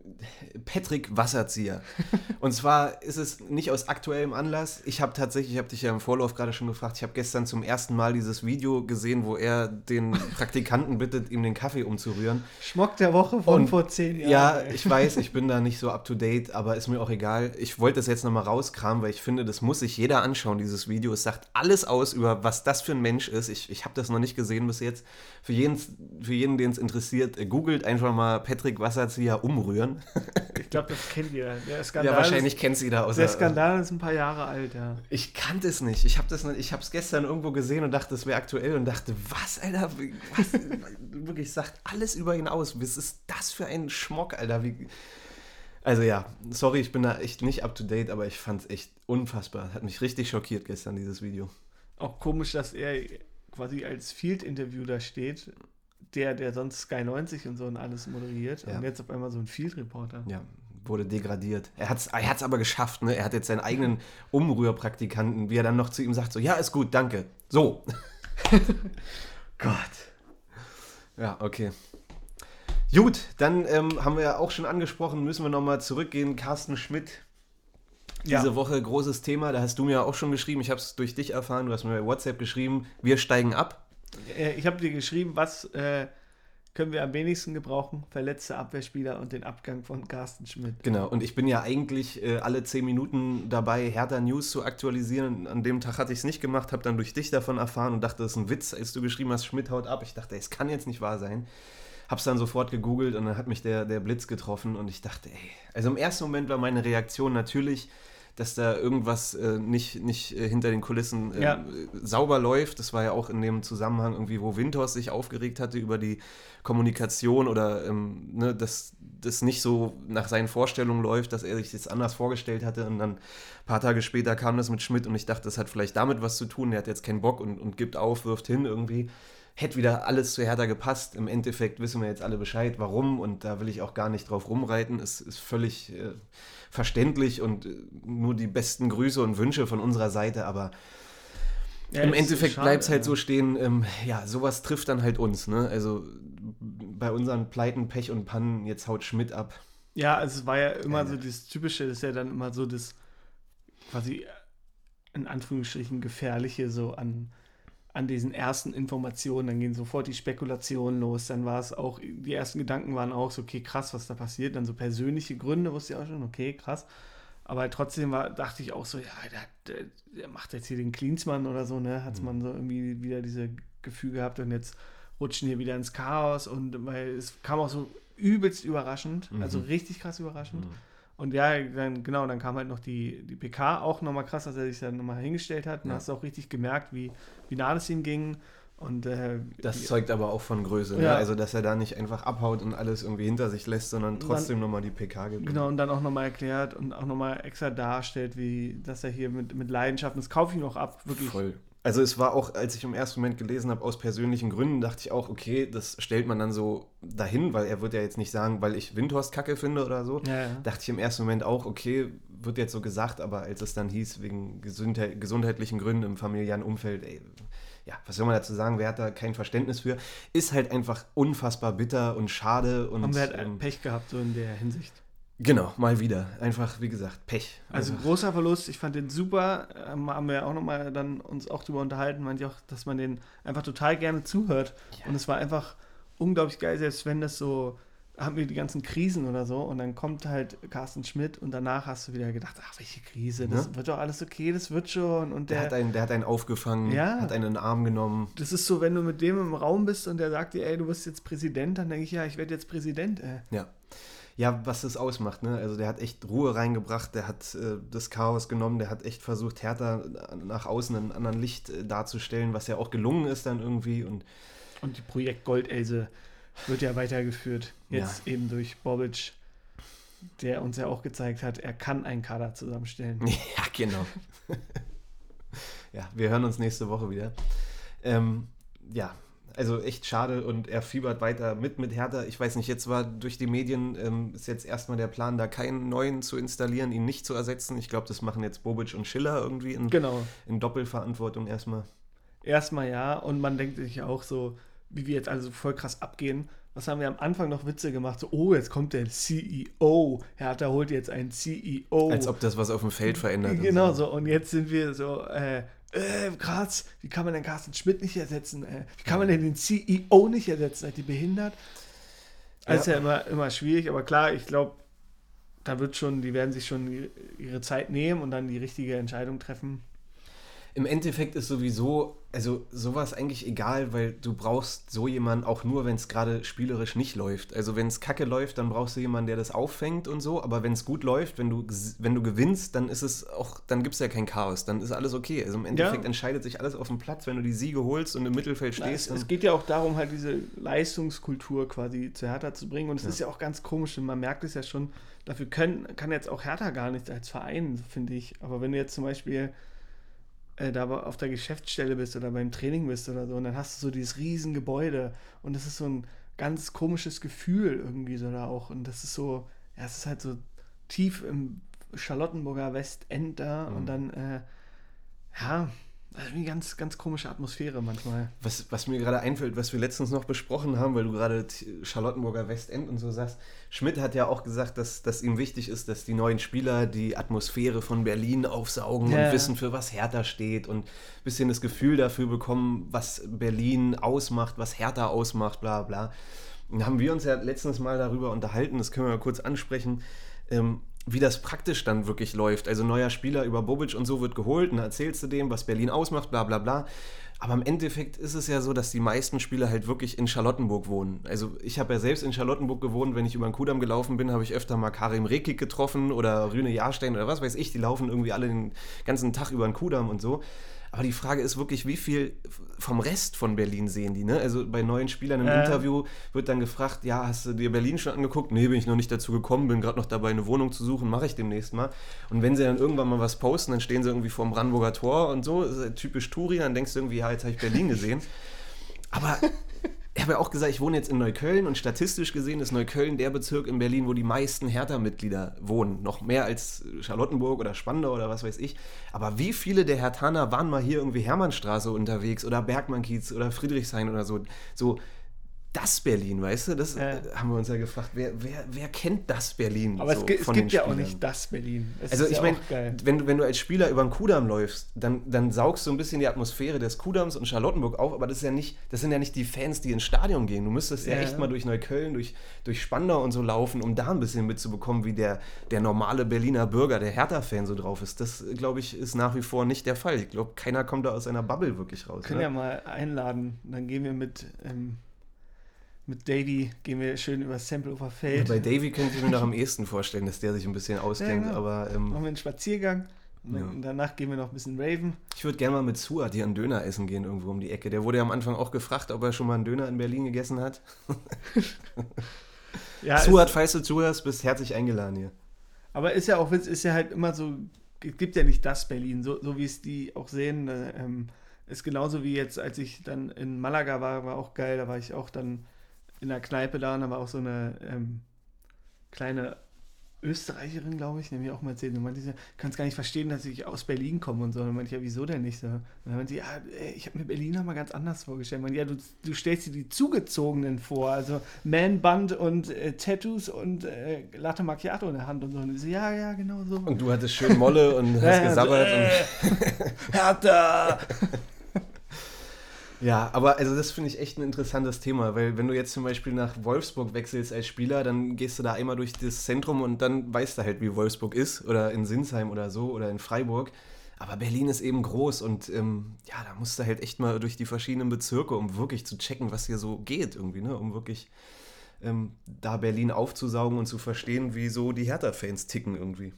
Patrick Wasserzieher. *laughs* Und zwar ist es nicht aus aktuellem Anlass. Ich habe tatsächlich, ich habe dich ja im Vorlauf gerade schon gefragt, ich habe gestern zum ersten Mal dieses Video gesehen, wo er den *laughs* Praktikanten bittet, ihm den Kaffee umzurühren. Schmock der Woche von Und- vor zehn Jahren. Ja, ich weiß, ich bin da *laughs* nicht so up to date, aber ist mir auch egal. Ich wollte das jetzt nochmal rauskramen, weil ich finde, das muss sich jeder anschauen, dieses Video. Es sagt alles aus über, was das für ein Mensch ist. Ich, ich habe das noch nicht gesehen bis jetzt. Für jeden, für jeden den es interessiert, äh, googelt einfach mal Patrick Wasserzieher umrühren. *laughs* Ich glaube, das kennt jeder. Der Skandal ja, wahrscheinlich ist, kennt sie da aus. der Skandal ist ein paar Jahre alt, ja. Ich kannte es nicht. Ich habe das nicht, ich habe es gestern irgendwo gesehen und dachte, es wäre aktuell und dachte, was, Alter? Was? *laughs* Wirklich sagt alles über ihn aus. Was ist das für ein Schmock, Alter? Wie, also ja, sorry, ich bin da echt nicht up to date, aber ich fand es echt unfassbar. Hat mich richtig schockiert gestern, dieses Video. Auch komisch, dass er quasi als Field-Interview da steht, der, der sonst Sky 90 und so und alles moderiert. Ja. Und jetzt auf einmal so ein Field-Reporter. Ja, wurde degradiert. Er hat es er hat's aber geschafft, ne? Er hat jetzt seinen eigenen Umrührpraktikanten, wie er dann noch zu ihm sagt, so, ja, ist gut, danke. So. *laughs* Gott. Ja, okay. Gut, dann ähm, haben wir ja auch schon angesprochen, müssen wir nochmal zurückgehen. Carsten Schmidt, diese Ja. Woche großes Thema, da hast du mir auch schon geschrieben, ich habe es durch dich erfahren, du hast mir bei WhatsApp geschrieben, wir steigen ab. Äh, Ich habe dir geschrieben, was äh, können wir am wenigsten gebrauchen? Verletzte Abwehrspieler und den Abgang von Carsten Schmidt. Genau, und ich bin ja eigentlich äh, alle zehn Minuten dabei, Hertha News zu aktualisieren. An dem Tag hatte ich es nicht gemacht, habe dann durch dich davon erfahren und dachte, das ist ein Witz, als du geschrieben hast, Schmidt haut ab. Ich dachte, es kann jetzt nicht wahr sein. Hab's dann sofort gegoogelt und dann hat mich der, der Blitz getroffen und ich dachte, ey, also im ersten Moment war meine Reaktion natürlich, dass da irgendwas äh, nicht, nicht äh, hinter den Kulissen äh, Ja. sauber läuft. Das war ja auch in dem Zusammenhang irgendwie, wo Windhorst sich aufgeregt hatte über die Kommunikation oder ähm, ne, dass das nicht so nach seinen Vorstellungen läuft, dass er sich das anders vorgestellt hatte. Und dann ein paar Tage später kam das mit Schmidt und ich dachte, das hat vielleicht damit was zu tun. Er hat jetzt keinen Bock und, und gibt auf, wirft hin irgendwie. Hätte wieder alles zu Hertha gepasst. Im Endeffekt wissen wir jetzt alle Bescheid, warum. Und da will ich auch gar nicht drauf rumreiten. Es ist völlig äh, verständlich und äh, nur die besten Grüße und Wünsche von unserer Seite. Aber Ja, im Endeffekt bleibt es halt ja. so stehen, ähm, ja, sowas trifft dann halt uns. Ne? Also bei unseren Pleiten, Pech und Pannen, jetzt haut Schmidt ab. Ja, also es war ja immer Ja, so das Typische, das ist ja dann immer so das quasi in Anführungsstrichen gefährliche so an, an diesen ersten Informationen. Dann gehen sofort die Spekulationen los. Dann war es auch, die ersten Gedanken waren auch so, okay, krass, was da passiert. Dann so persönliche Gründe wusste ich auch schon, okay, krass. Aber trotzdem war, dachte ich auch so, ja, der, der, der macht jetzt hier den Cleansmann oder so, ne? Hat man so irgendwie wieder diese Gefühl gehabt und jetzt rutschen hier wieder ins Chaos und weil es kam auch so übelst überraschend, also richtig krass überraschend. Und ja, dann, genau, dann kam halt noch die, die PK, auch nochmal krass, dass er sich dann nochmal hingestellt hat. Und Ja. hast du auch richtig gemerkt, wie, wie nah das ihm ging. Und äh, Das zeugt aber auch von Größe. Ne? Ja. Also, dass er da nicht einfach abhaut und alles irgendwie hinter sich lässt, sondern trotzdem nochmal die PK gibt. Genau, und dann auch nochmal erklärt und auch nochmal extra darstellt, wie dass er hier mit, mit Leidenschaft, und das kaufe ich noch ab, wirklich. Voll. Also es war auch, als ich im ersten Moment gelesen habe, aus persönlichen Gründen, dachte ich auch, okay, das stellt man dann so dahin, weil er wird ja jetzt nicht sagen, weil ich Windhorst kacke finde oder so. Ja, ja. Dachte ich im ersten Moment auch, okay, wird jetzt so gesagt, aber als es dann hieß, wegen Gesundheit, gesundheitlichen Gründen im familiären Umfeld, ey, ja, was soll man dazu sagen, wer hat da kein Verständnis für, ist halt einfach unfassbar bitter und schade und Haben wir halt Pech gehabt, so in der Hinsicht. Genau, mal wieder. Einfach, wie gesagt, Pech. Also Einfach. großer Verlust, ich fand den super. Ähm, haben wir auch nochmal dann uns auch drüber unterhalten, meinte ich auch, dass man den einfach total gerne zuhört. Ja. Und es war einfach unglaublich geil, selbst wenn das so, haben wir die ganzen Krisen oder so und dann kommt halt Carsten Schmidt und danach hast du wieder gedacht, ach, welche Krise, das Ne? wird doch alles okay, das wird schon. Und der, der, hat einen, der hat einen aufgefangen, Ja. hat einen in den Arm genommen. das ist so, wenn du mit dem im Raum bist und der sagt dir, ey, du wirst jetzt Präsident, dann denke ich, ja, ich werde jetzt Präsident. Ey. Ja. Ja, was das ausmacht, ne? Also der hat echt Ruhe reingebracht, der hat äh, das Chaos genommen, der hat echt versucht, Hertha nach außen in einem anderen Licht äh, darzustellen, was ja auch gelungen ist dann irgendwie. Und Und die Projekt Goldelse wird ja weitergeführt. Jetzt eben durch Bobic, der uns ja auch gezeigt hat, er kann einen Kader zusammenstellen. *laughs* ja, genau. *laughs* ja, wir hören uns nächste Woche wieder. Ähm, ja, also echt schade und er fiebert weiter mit mit Hertha. Ich weiß nicht, jetzt war durch die Medien, ähm, ist jetzt erstmal der Plan, da keinen neuen zu installieren, ihn nicht zu ersetzen. Ich glaube, das machen jetzt Bobic und Schiller irgendwie in, Genau. in Doppelverantwortung erstmal. Erstmal ja. Und man denkt sich auch so, wie wir jetzt also voll krass abgehen. Was haben wir am Anfang noch Witze gemacht? So, oh, jetzt kommt der CEO. Hertha holt jetzt einen CEO. Als ob das was auf dem Feld verändert. Genau so. Und jetzt sind wir so, äh, äh, krass, wie kann man denn Carsten Schmidt nicht ersetzen? Äh, wie kann man denn den CEO nicht ersetzen? Seid ihr behindert? Das ist Ja. ja immer, immer schwierig, aber klar, ich glaube, da wird schon, die werden sich schon ihre Zeit nehmen und dann die richtige Entscheidung treffen. Im Endeffekt ist sowieso, also sowas eigentlich egal, weil du brauchst so jemanden auch nur, wenn es gerade spielerisch nicht läuft. Also wenn es kacke läuft, dann brauchst du jemanden, der das auffängt und so. Aber wenn es gut läuft, wenn du, wenn du gewinnst, dann ist es auch, dann gibt es ja kein Chaos, dann ist alles okay. Also im Endeffekt Ja. entscheidet sich alles auf dem Platz, wenn du die Siege holst und im Mittelfeld Na, stehst. es, es dann, geht ja auch darum, halt diese Leistungskultur quasi zu Hertha zu bringen. Und es Ja. ist ja auch ganz komisch, und man merkt es ja schon, dafür können, kann jetzt auch Hertha gar nichts als Verein, finde ich. Aber wenn du jetzt zum Beispiel äh, da auf der Geschäftsstelle bist oder beim Training bist oder so, und dann hast du so dieses riesen Gebäude und das ist so ein ganz komisches Gefühl irgendwie so da auch. Und das ist so, ja, es ist halt so tief im Charlottenburger Westend da Mhm. und dann, äh, ja, also eine ganz, ganz komische Atmosphäre manchmal. was, was mir gerade einfällt, was wir letztens noch besprochen haben, weil du gerade Charlottenburger Westend und so sagst. Schmidt hat ja auch gesagt, dass, dass ihm wichtig ist, dass die neuen Spieler die Atmosphäre von Berlin aufsaugen Ja. und wissen, für was Hertha steht und ein bisschen das Gefühl dafür bekommen, was Berlin ausmacht, was Hertha ausmacht, bla bla. Und da haben wir uns ja letztens mal darüber unterhalten, das können wir mal kurz ansprechen, ähm, wie das praktisch dann wirklich läuft. Also neuer Spieler über Bobic und so wird geholt und dann erzählst du dem, was Berlin ausmacht, bla bla bla. Aber im Endeffekt ist es ja so, dass die meisten Spieler halt wirklich in Charlottenburg wohnen. Also ich habe ja selbst in Charlottenburg gewohnt, wenn ich über den Kudamm gelaufen bin, habe ich öfter mal Karim Rekik getroffen oder Rüne Jahrstein oder was weiß ich. Die laufen irgendwie alle den ganzen Tag über den Kudamm und so. Aber die Frage ist wirklich, wie viel vom Rest von Berlin sehen die? Ne? Also bei neuen Spielern im Äh. Interview wird dann gefragt, ja, hast du dir Berlin schon angeguckt? Nee, bin ich noch nicht dazu gekommen, bin gerade noch dabei, eine Wohnung zu suchen, mache ich demnächst mal. Und wenn sie dann irgendwann mal was posten, dann stehen sie irgendwie vorm Brandenburger Tor und so, ja typisch Touri, dann denkst du irgendwie, ja, jetzt habe ich Berlin gesehen. Aber *laughs* ich habe ja auch gesagt, ich wohne jetzt in Neukölln und statistisch gesehen ist Neukölln der Bezirk in Berlin, wo die meisten Hertha-Mitglieder wohnen. Noch mehr als Charlottenburg oder Spandau oder was weiß ich. Aber wie viele der Herthaner waren mal hier irgendwie Hermannstraße unterwegs oder Bergmannkiez oder Friedrichshain oder so? So das Berlin, weißt du? Das Ja. äh, haben wir uns ja gefragt. Wer, wer, wer kennt das Berlin? Aber so es, gi- es gibt ja auch nicht das Berlin. Es Also ist ich ja meine, wenn du, wenn du als Spieler über den Kudamm läufst, dann, dann saugst du ein bisschen die Atmosphäre des Kudamms und Charlottenburg auf, aber das ist ja nicht, das sind ja nicht die Fans, die ins Stadion gehen. Du müsstest ja, Ja. echt mal durch Neukölln, durch, durch Spandau und so laufen, um da ein bisschen mitzubekommen, wie der, der normale Berliner Bürger, der Hertha-Fan so drauf ist. Das, glaube ich, ist nach wie vor nicht der Fall. Ich glaube, keiner kommt da aus seiner Bubble wirklich raus. können ne? ja mal einladen. Dann gehen wir mit, ähm, mit Davy, gehen wir schön über Tempelhofer Ja, Feld. bei Davy könnte ich mir noch am ehesten vorstellen, dass der sich ein bisschen auskennt, genau. aber ähm, Machen wir einen Spaziergang Und Danach gehen wir noch ein bisschen raven. Ich würde gerne mal mit Suat hier einen Döner essen gehen, irgendwo um die Ecke. Der wurde ja am Anfang auch gefragt, ob er schon mal einen Döner in Berlin gegessen hat. *laughs* Ja, Suat, falls du zuhörst, bist herzlich eingeladen hier. aber ist ja auch, ist ja halt immer so, es gibt ja nicht das Berlin, so, so wie es die auch sehen. äh, Ähm, ist genauso wie jetzt, als ich dann in Malaga war, war auch geil. Da war ich auch dann in der Kneipe da und da war auch so eine ähm, kleine Österreicherin, glaube ich, nämlich auch mal erzählt. Und meinte, sie, kannst gar nicht verstehen, dass ich aus Berlin komme und so. Und dann meinte ich, ja, wieso denn nicht so? Und dann meinte sie, ja, ey, ich habe mir Berliner mal ganz anders vorgestellt. Man, ja, du, du stellst dir die Zugezogenen vor, also Man-Band und äh, Tattoos und äh, Latte Macchiato in der Hand und so. Und ich so, ja, ja, genau so. Und du hattest schön Molle und *laughs* hast Ja, gesabbert. so, und, äh, Hertha! *laughs* ja, aber also das finde ich echt ein interessantes Thema, weil wenn du jetzt zum Beispiel nach Wolfsburg wechselst als Spieler, dann gehst du da einmal durch das Zentrum und dann weißt du halt, wie Wolfsburg ist oder in Sinsheim oder so oder in Freiburg. Aber Berlin ist eben groß und ähm, ja, da musst du halt echt mal durch die verschiedenen Bezirke, um wirklich zu checken, was hier so geht irgendwie, ne? Um wirklich ähm, da Berlin aufzusaugen und zu verstehen, wieso die Hertha-Fans ticken irgendwie.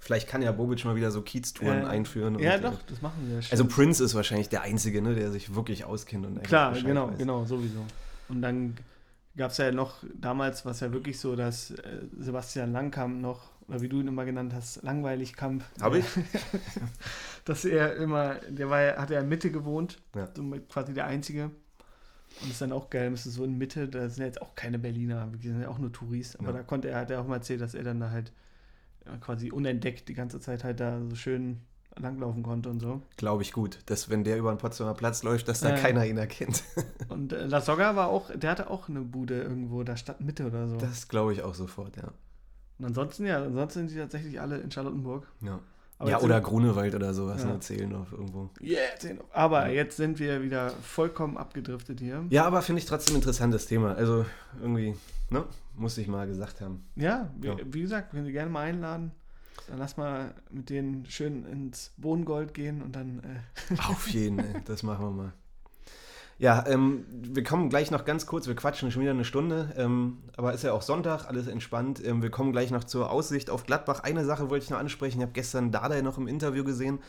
Vielleicht kann ja Bobic mal wieder so Kiez-Touren Ja. einführen. und, Ja, äh, doch, das machen wir. Also stimmt. Prince ist wahrscheinlich der Einzige, ne, der sich wirklich auskennt und Klar, genau, weiß. genau, sowieso. Und dann gab es ja noch damals, was ja wirklich so, dass äh, Sebastian Langkamp noch, oder wie du ihn immer genannt hast, langweilig Kamp. Habe ich? *laughs* dass er immer, der war ja, hat ja in Mitte gewohnt, Ja. somit quasi der Einzige. Und ist dann auch geil, ist so in Mitte, da sind ja jetzt auch keine Berliner, die sind ja auch nur Touris, aber Ja. da konnte er, hat er auch mal erzählt, dass er dann da halt quasi unentdeckt die ganze Zeit halt da so schön langlaufen konnte und so. Glaube ich gut, dass wenn der über den Potsdamer Platz läuft, dass da Ja. keiner ihn erkennt. *laughs* Und äh, La Soga war auch, der hatte auch eine Bude irgendwo, da Stadt Mitte oder so. Das glaube ich auch sofort, ja. Und ansonsten, ja, ansonsten sind die tatsächlich alle in Charlottenburg. Ja, Aber ja oder Grunewald oder sowas, Ja. ne, zählen auf irgendwo. Yeah, zehn- aber jetzt sind wir wieder vollkommen abgedriftet hier. Ja, aber finde ich trotzdem ein interessantes Thema. Also irgendwie, ne, muss ich mal gesagt haben. Ja, wie, Ja. wie gesagt, wenn Sie gerne mal einladen, dann lass mal mit denen schön ins Bohnengold gehen und dann. Äh, Auf jeden, ey, das machen wir mal. *laughs* Ja, ähm, wir kommen gleich noch ganz kurz, wir quatschen schon wieder eine Stunde, ähm, aber ist ja auch Sonntag, alles entspannt. Ähm, wir kommen gleich noch zur Aussicht auf Gladbach. Eine Sache wollte ich noch ansprechen, ich habe gestern Dardai noch im Interview gesehen,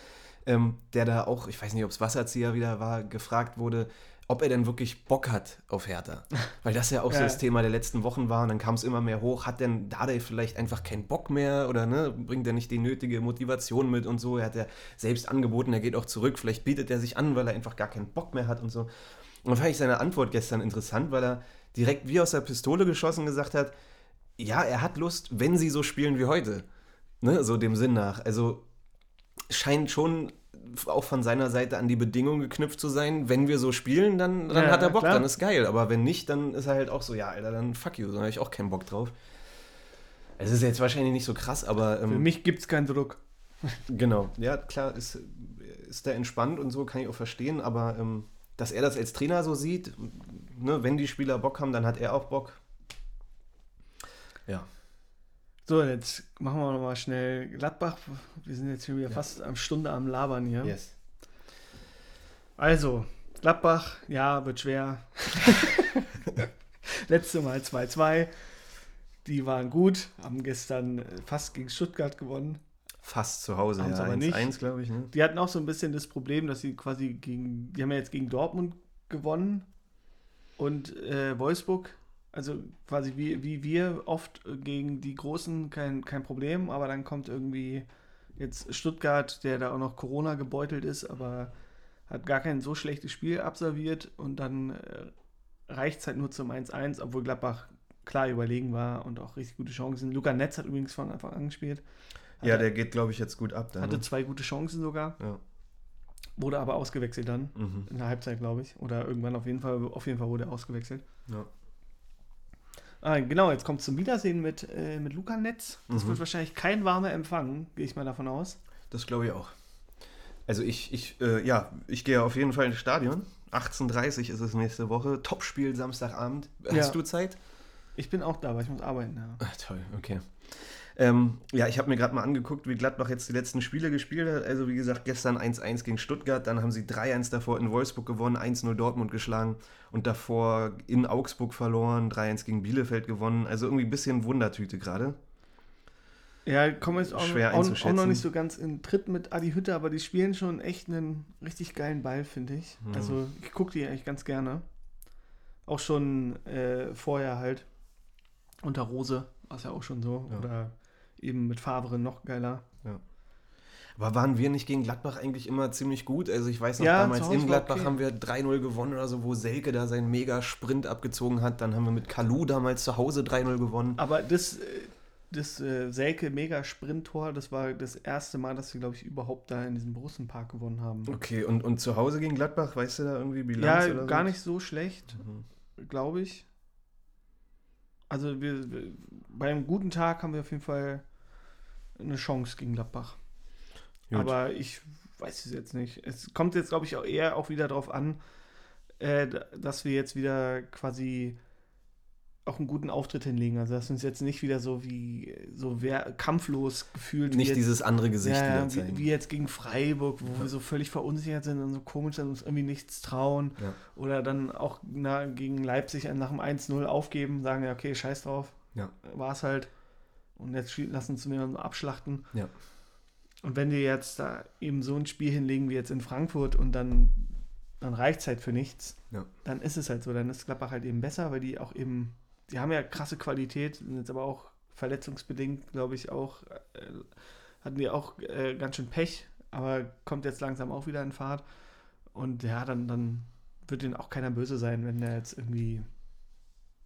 ähm, der da auch, ich weiß nicht, ob es Wasserzieher wieder war, gefragt wurde, ob er denn wirklich Bock hat auf Hertha. *laughs* Weil das ja auch so Ja. das Thema der letzten Wochen war und dann kam es immer mehr hoch. Hat denn Dardai vielleicht einfach keinen Bock mehr oder ne, bringt er nicht die nötige Motivation mit und so? Er hat ja selbst angeboten, er geht auch zurück. Vielleicht bietet er sich an, weil er einfach gar keinen Bock mehr hat und so. Und dann fand ich seine Antwort gestern interessant, weil er direkt wie aus der Pistole geschossen gesagt hat, ja, er hat Lust, wenn sie so spielen wie heute. Ne, so dem Sinn nach. Also scheint schon auch von seiner Seite an die Bedingungen geknüpft zu sein, wenn wir so spielen, dann, dann Ja, hat er Bock, klar. dann ist geil. Aber wenn nicht, dann ist er halt auch so, ja, Alter, dann fuck you, dann habe ich auch keinen Bock drauf. Es ist jetzt wahrscheinlich nicht so krass, aber ähm, für mich gibt es keinen Druck. Genau, ja, klar, ist, ist der entspannt und so, kann ich auch verstehen, aber ähm, dass er das als Trainer so sieht, ne, wenn die Spieler Bock haben, dann hat er auch Bock. Ja. So, jetzt machen wir nochmal schnell Gladbach. Wir sind jetzt hier wieder Ja. fast eine Stunde am Labern hier. Yes. Also, Gladbach, ja, wird schwer. *laughs* Letzte Mal 2-2. Die waren gut, haben gestern äh, fast gegen Stuttgart gewonnen. Fast zu Hause, Haben's ja. aber nicht. 1-1, glaube ich, ne? Die hatten auch so ein bisschen das Problem, dass sie quasi gegen, die haben ja jetzt gegen Dortmund gewonnen und äh, Wolfsburg, also quasi wie, wie wir oft äh, gegen die Großen kein, kein Problem, aber dann kommt irgendwie jetzt Stuttgart, der da auch noch Corona gebeutelt ist, aber hat gar kein so schlechtes Spiel absolviert und dann äh, reicht es halt nur zum 1-1, obwohl Gladbach klar überlegen war und auch richtig gute Chancen. Luca Netz hat übrigens von Anfang an gespielt. Ja, Hatte- der geht, glaube ich, jetzt gut ab. Dann, hatte ne? zwei gute Chancen sogar. Ja. Wurde aber ausgewechselt dann. Mhm. In der Halbzeit, glaube ich. Oder irgendwann auf jeden Fall, auf jeden Fall wurde er ausgewechselt. Ja. Ah, genau, jetzt kommt zum Wiedersehen mit, äh, mit Luca Netz. Das Mhm. wird wahrscheinlich kein warmer Empfang, gehe ich mal davon aus. Das glaube ich auch. Also ich, ich, äh, ja, ich gehe auf jeden Fall ins Stadion. 18.30 ist es nächste Woche. Topspiel Samstagabend. Hast Ja. du Zeit? Ich bin auch da, aber ich muss arbeiten. Ja. Ach, toll, okay. Ähm, ja, ich habe mir gerade mal angeguckt, wie Gladbach jetzt die letzten Spiele gespielt hat. Also wie gesagt, gestern 1-1 gegen Stuttgart, dann haben sie 3-1 davor in Wolfsburg gewonnen, 1-0 Dortmund geschlagen und davor in Augsburg verloren, 3-1 gegen Bielefeld gewonnen. Also irgendwie ein bisschen Wundertüte gerade. Ja, kommen jetzt auch, Schwer auch, auch noch nicht so ganz in Tritt mit Adi Hütter, aber die spielen schon echt einen richtig geilen Ball, finde ich. Mhm. Also ich gucke die eigentlich ganz gerne. Auch schon äh, vorher halt. Unter Rose war es ja auch schon so. Ja. Oder eben mit Favre noch geiler. Aber waren wir nicht gegen Gladbach eigentlich immer ziemlich gut? Also ich weiß noch, Ja, damals in Gladbach okay. haben wir 3-0 gewonnen oder so, wo Selke da seinen Mega-Sprint abgezogen hat. Dann haben wir mit Kalu damals zu Hause 3-0 gewonnen. Aber das, äh, das äh, Selke mega Sprint-Tor, das war das erste Mal, dass wir, glaube ich, überhaupt da in diesem Borussenpark gewonnen haben. Okay, und, und zu Hause gegen Gladbach, weißt du da irgendwie Bilanz Ja, oder so? gar nicht so schlecht, Mhm. glaube ich. Also wir, bei einem guten Tag haben wir auf jeden Fall eine Chance gegen Gladbach. Gut. Aber ich weiß es jetzt nicht. Es kommt jetzt, glaube ich, auch eher auch wieder darauf an, äh, dass wir jetzt wieder quasi auch einen guten Auftritt hinlegen. Also dass wir uns jetzt nicht wieder so wie so wer kampflos gefühlt Nicht jetzt, dieses andere Gesicht ja, wieder ja, zeigen. wie, wie jetzt gegen Freiburg, wo wir so völlig verunsichert sind und so komisch sind und uns irgendwie nichts trauen. Ja. Oder dann auch na, gegen Leipzig nach dem 1-0 aufgeben, sagen ja, okay, scheiß drauf. Ja. War es halt. Und jetzt lassen uns den abschlachten. Ja. Und wenn die jetzt da eben so ein Spiel hinlegen wie jetzt in Frankfurt und dann, dann reicht es halt für nichts, Ja. dann ist es halt so. Dann ist Gladbach halt eben besser, weil die auch eben, die haben ja krasse Qualität, sind jetzt aber auch verletzungsbedingt, glaube ich, auch, äh, hatten die auch äh, ganz schön Pech, aber kommt jetzt langsam auch wieder in Fahrt. Und ja, dann, dann wird denen auch keiner böse sein, wenn der jetzt irgendwie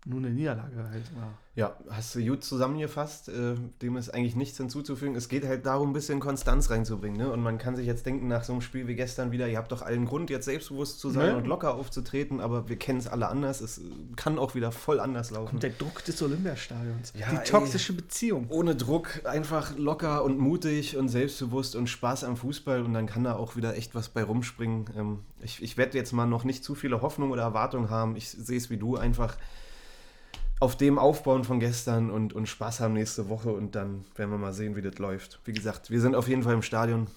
nur eine Niederlage halt war. Ja, hast du gut zusammengefasst. Äh, dem ist eigentlich nichts hinzuzufügen. Es geht halt darum, ein bisschen Konstanz reinzubringen. Ne? Und man kann sich jetzt denken, nach so einem Spiel wie gestern wieder, ihr habt doch allen Grund, jetzt selbstbewusst zu sein Ne? und locker aufzutreten, aber wir kennen es alle anders. Es äh, kann auch wieder voll anders laufen. Kommt der Druck des Olympiastadions. Ja, die ey. toxische Beziehung. Ohne Druck, einfach locker und mutig und selbstbewusst und Spaß am Fußball und dann kann da auch wieder echt was bei rumspringen. Ähm, ich ich werde jetzt mal noch nicht zu viele Hoffnung oder Erwartungen haben. Ich sehe es wie du, einfach auf dem aufbauen von gestern und, und Spaß haben nächste Woche und dann werden wir mal sehen, wie das läuft. Wie gesagt, wir sind auf jeden Fall im Stadion,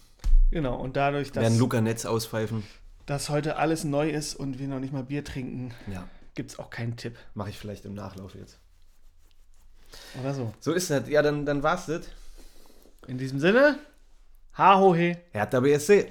Genau, und dadurch, dass, werden Luca Netz auspfeifen. dass heute alles neu ist und wir noch nicht mal Bier trinken, Ja, gibt es auch keinen Tipp. mache ich vielleicht im Nachlauf jetzt. Oder so. So ist das. Ja, dann, dann war's das. In diesem Sinne, ha ho he. Hertha BSC.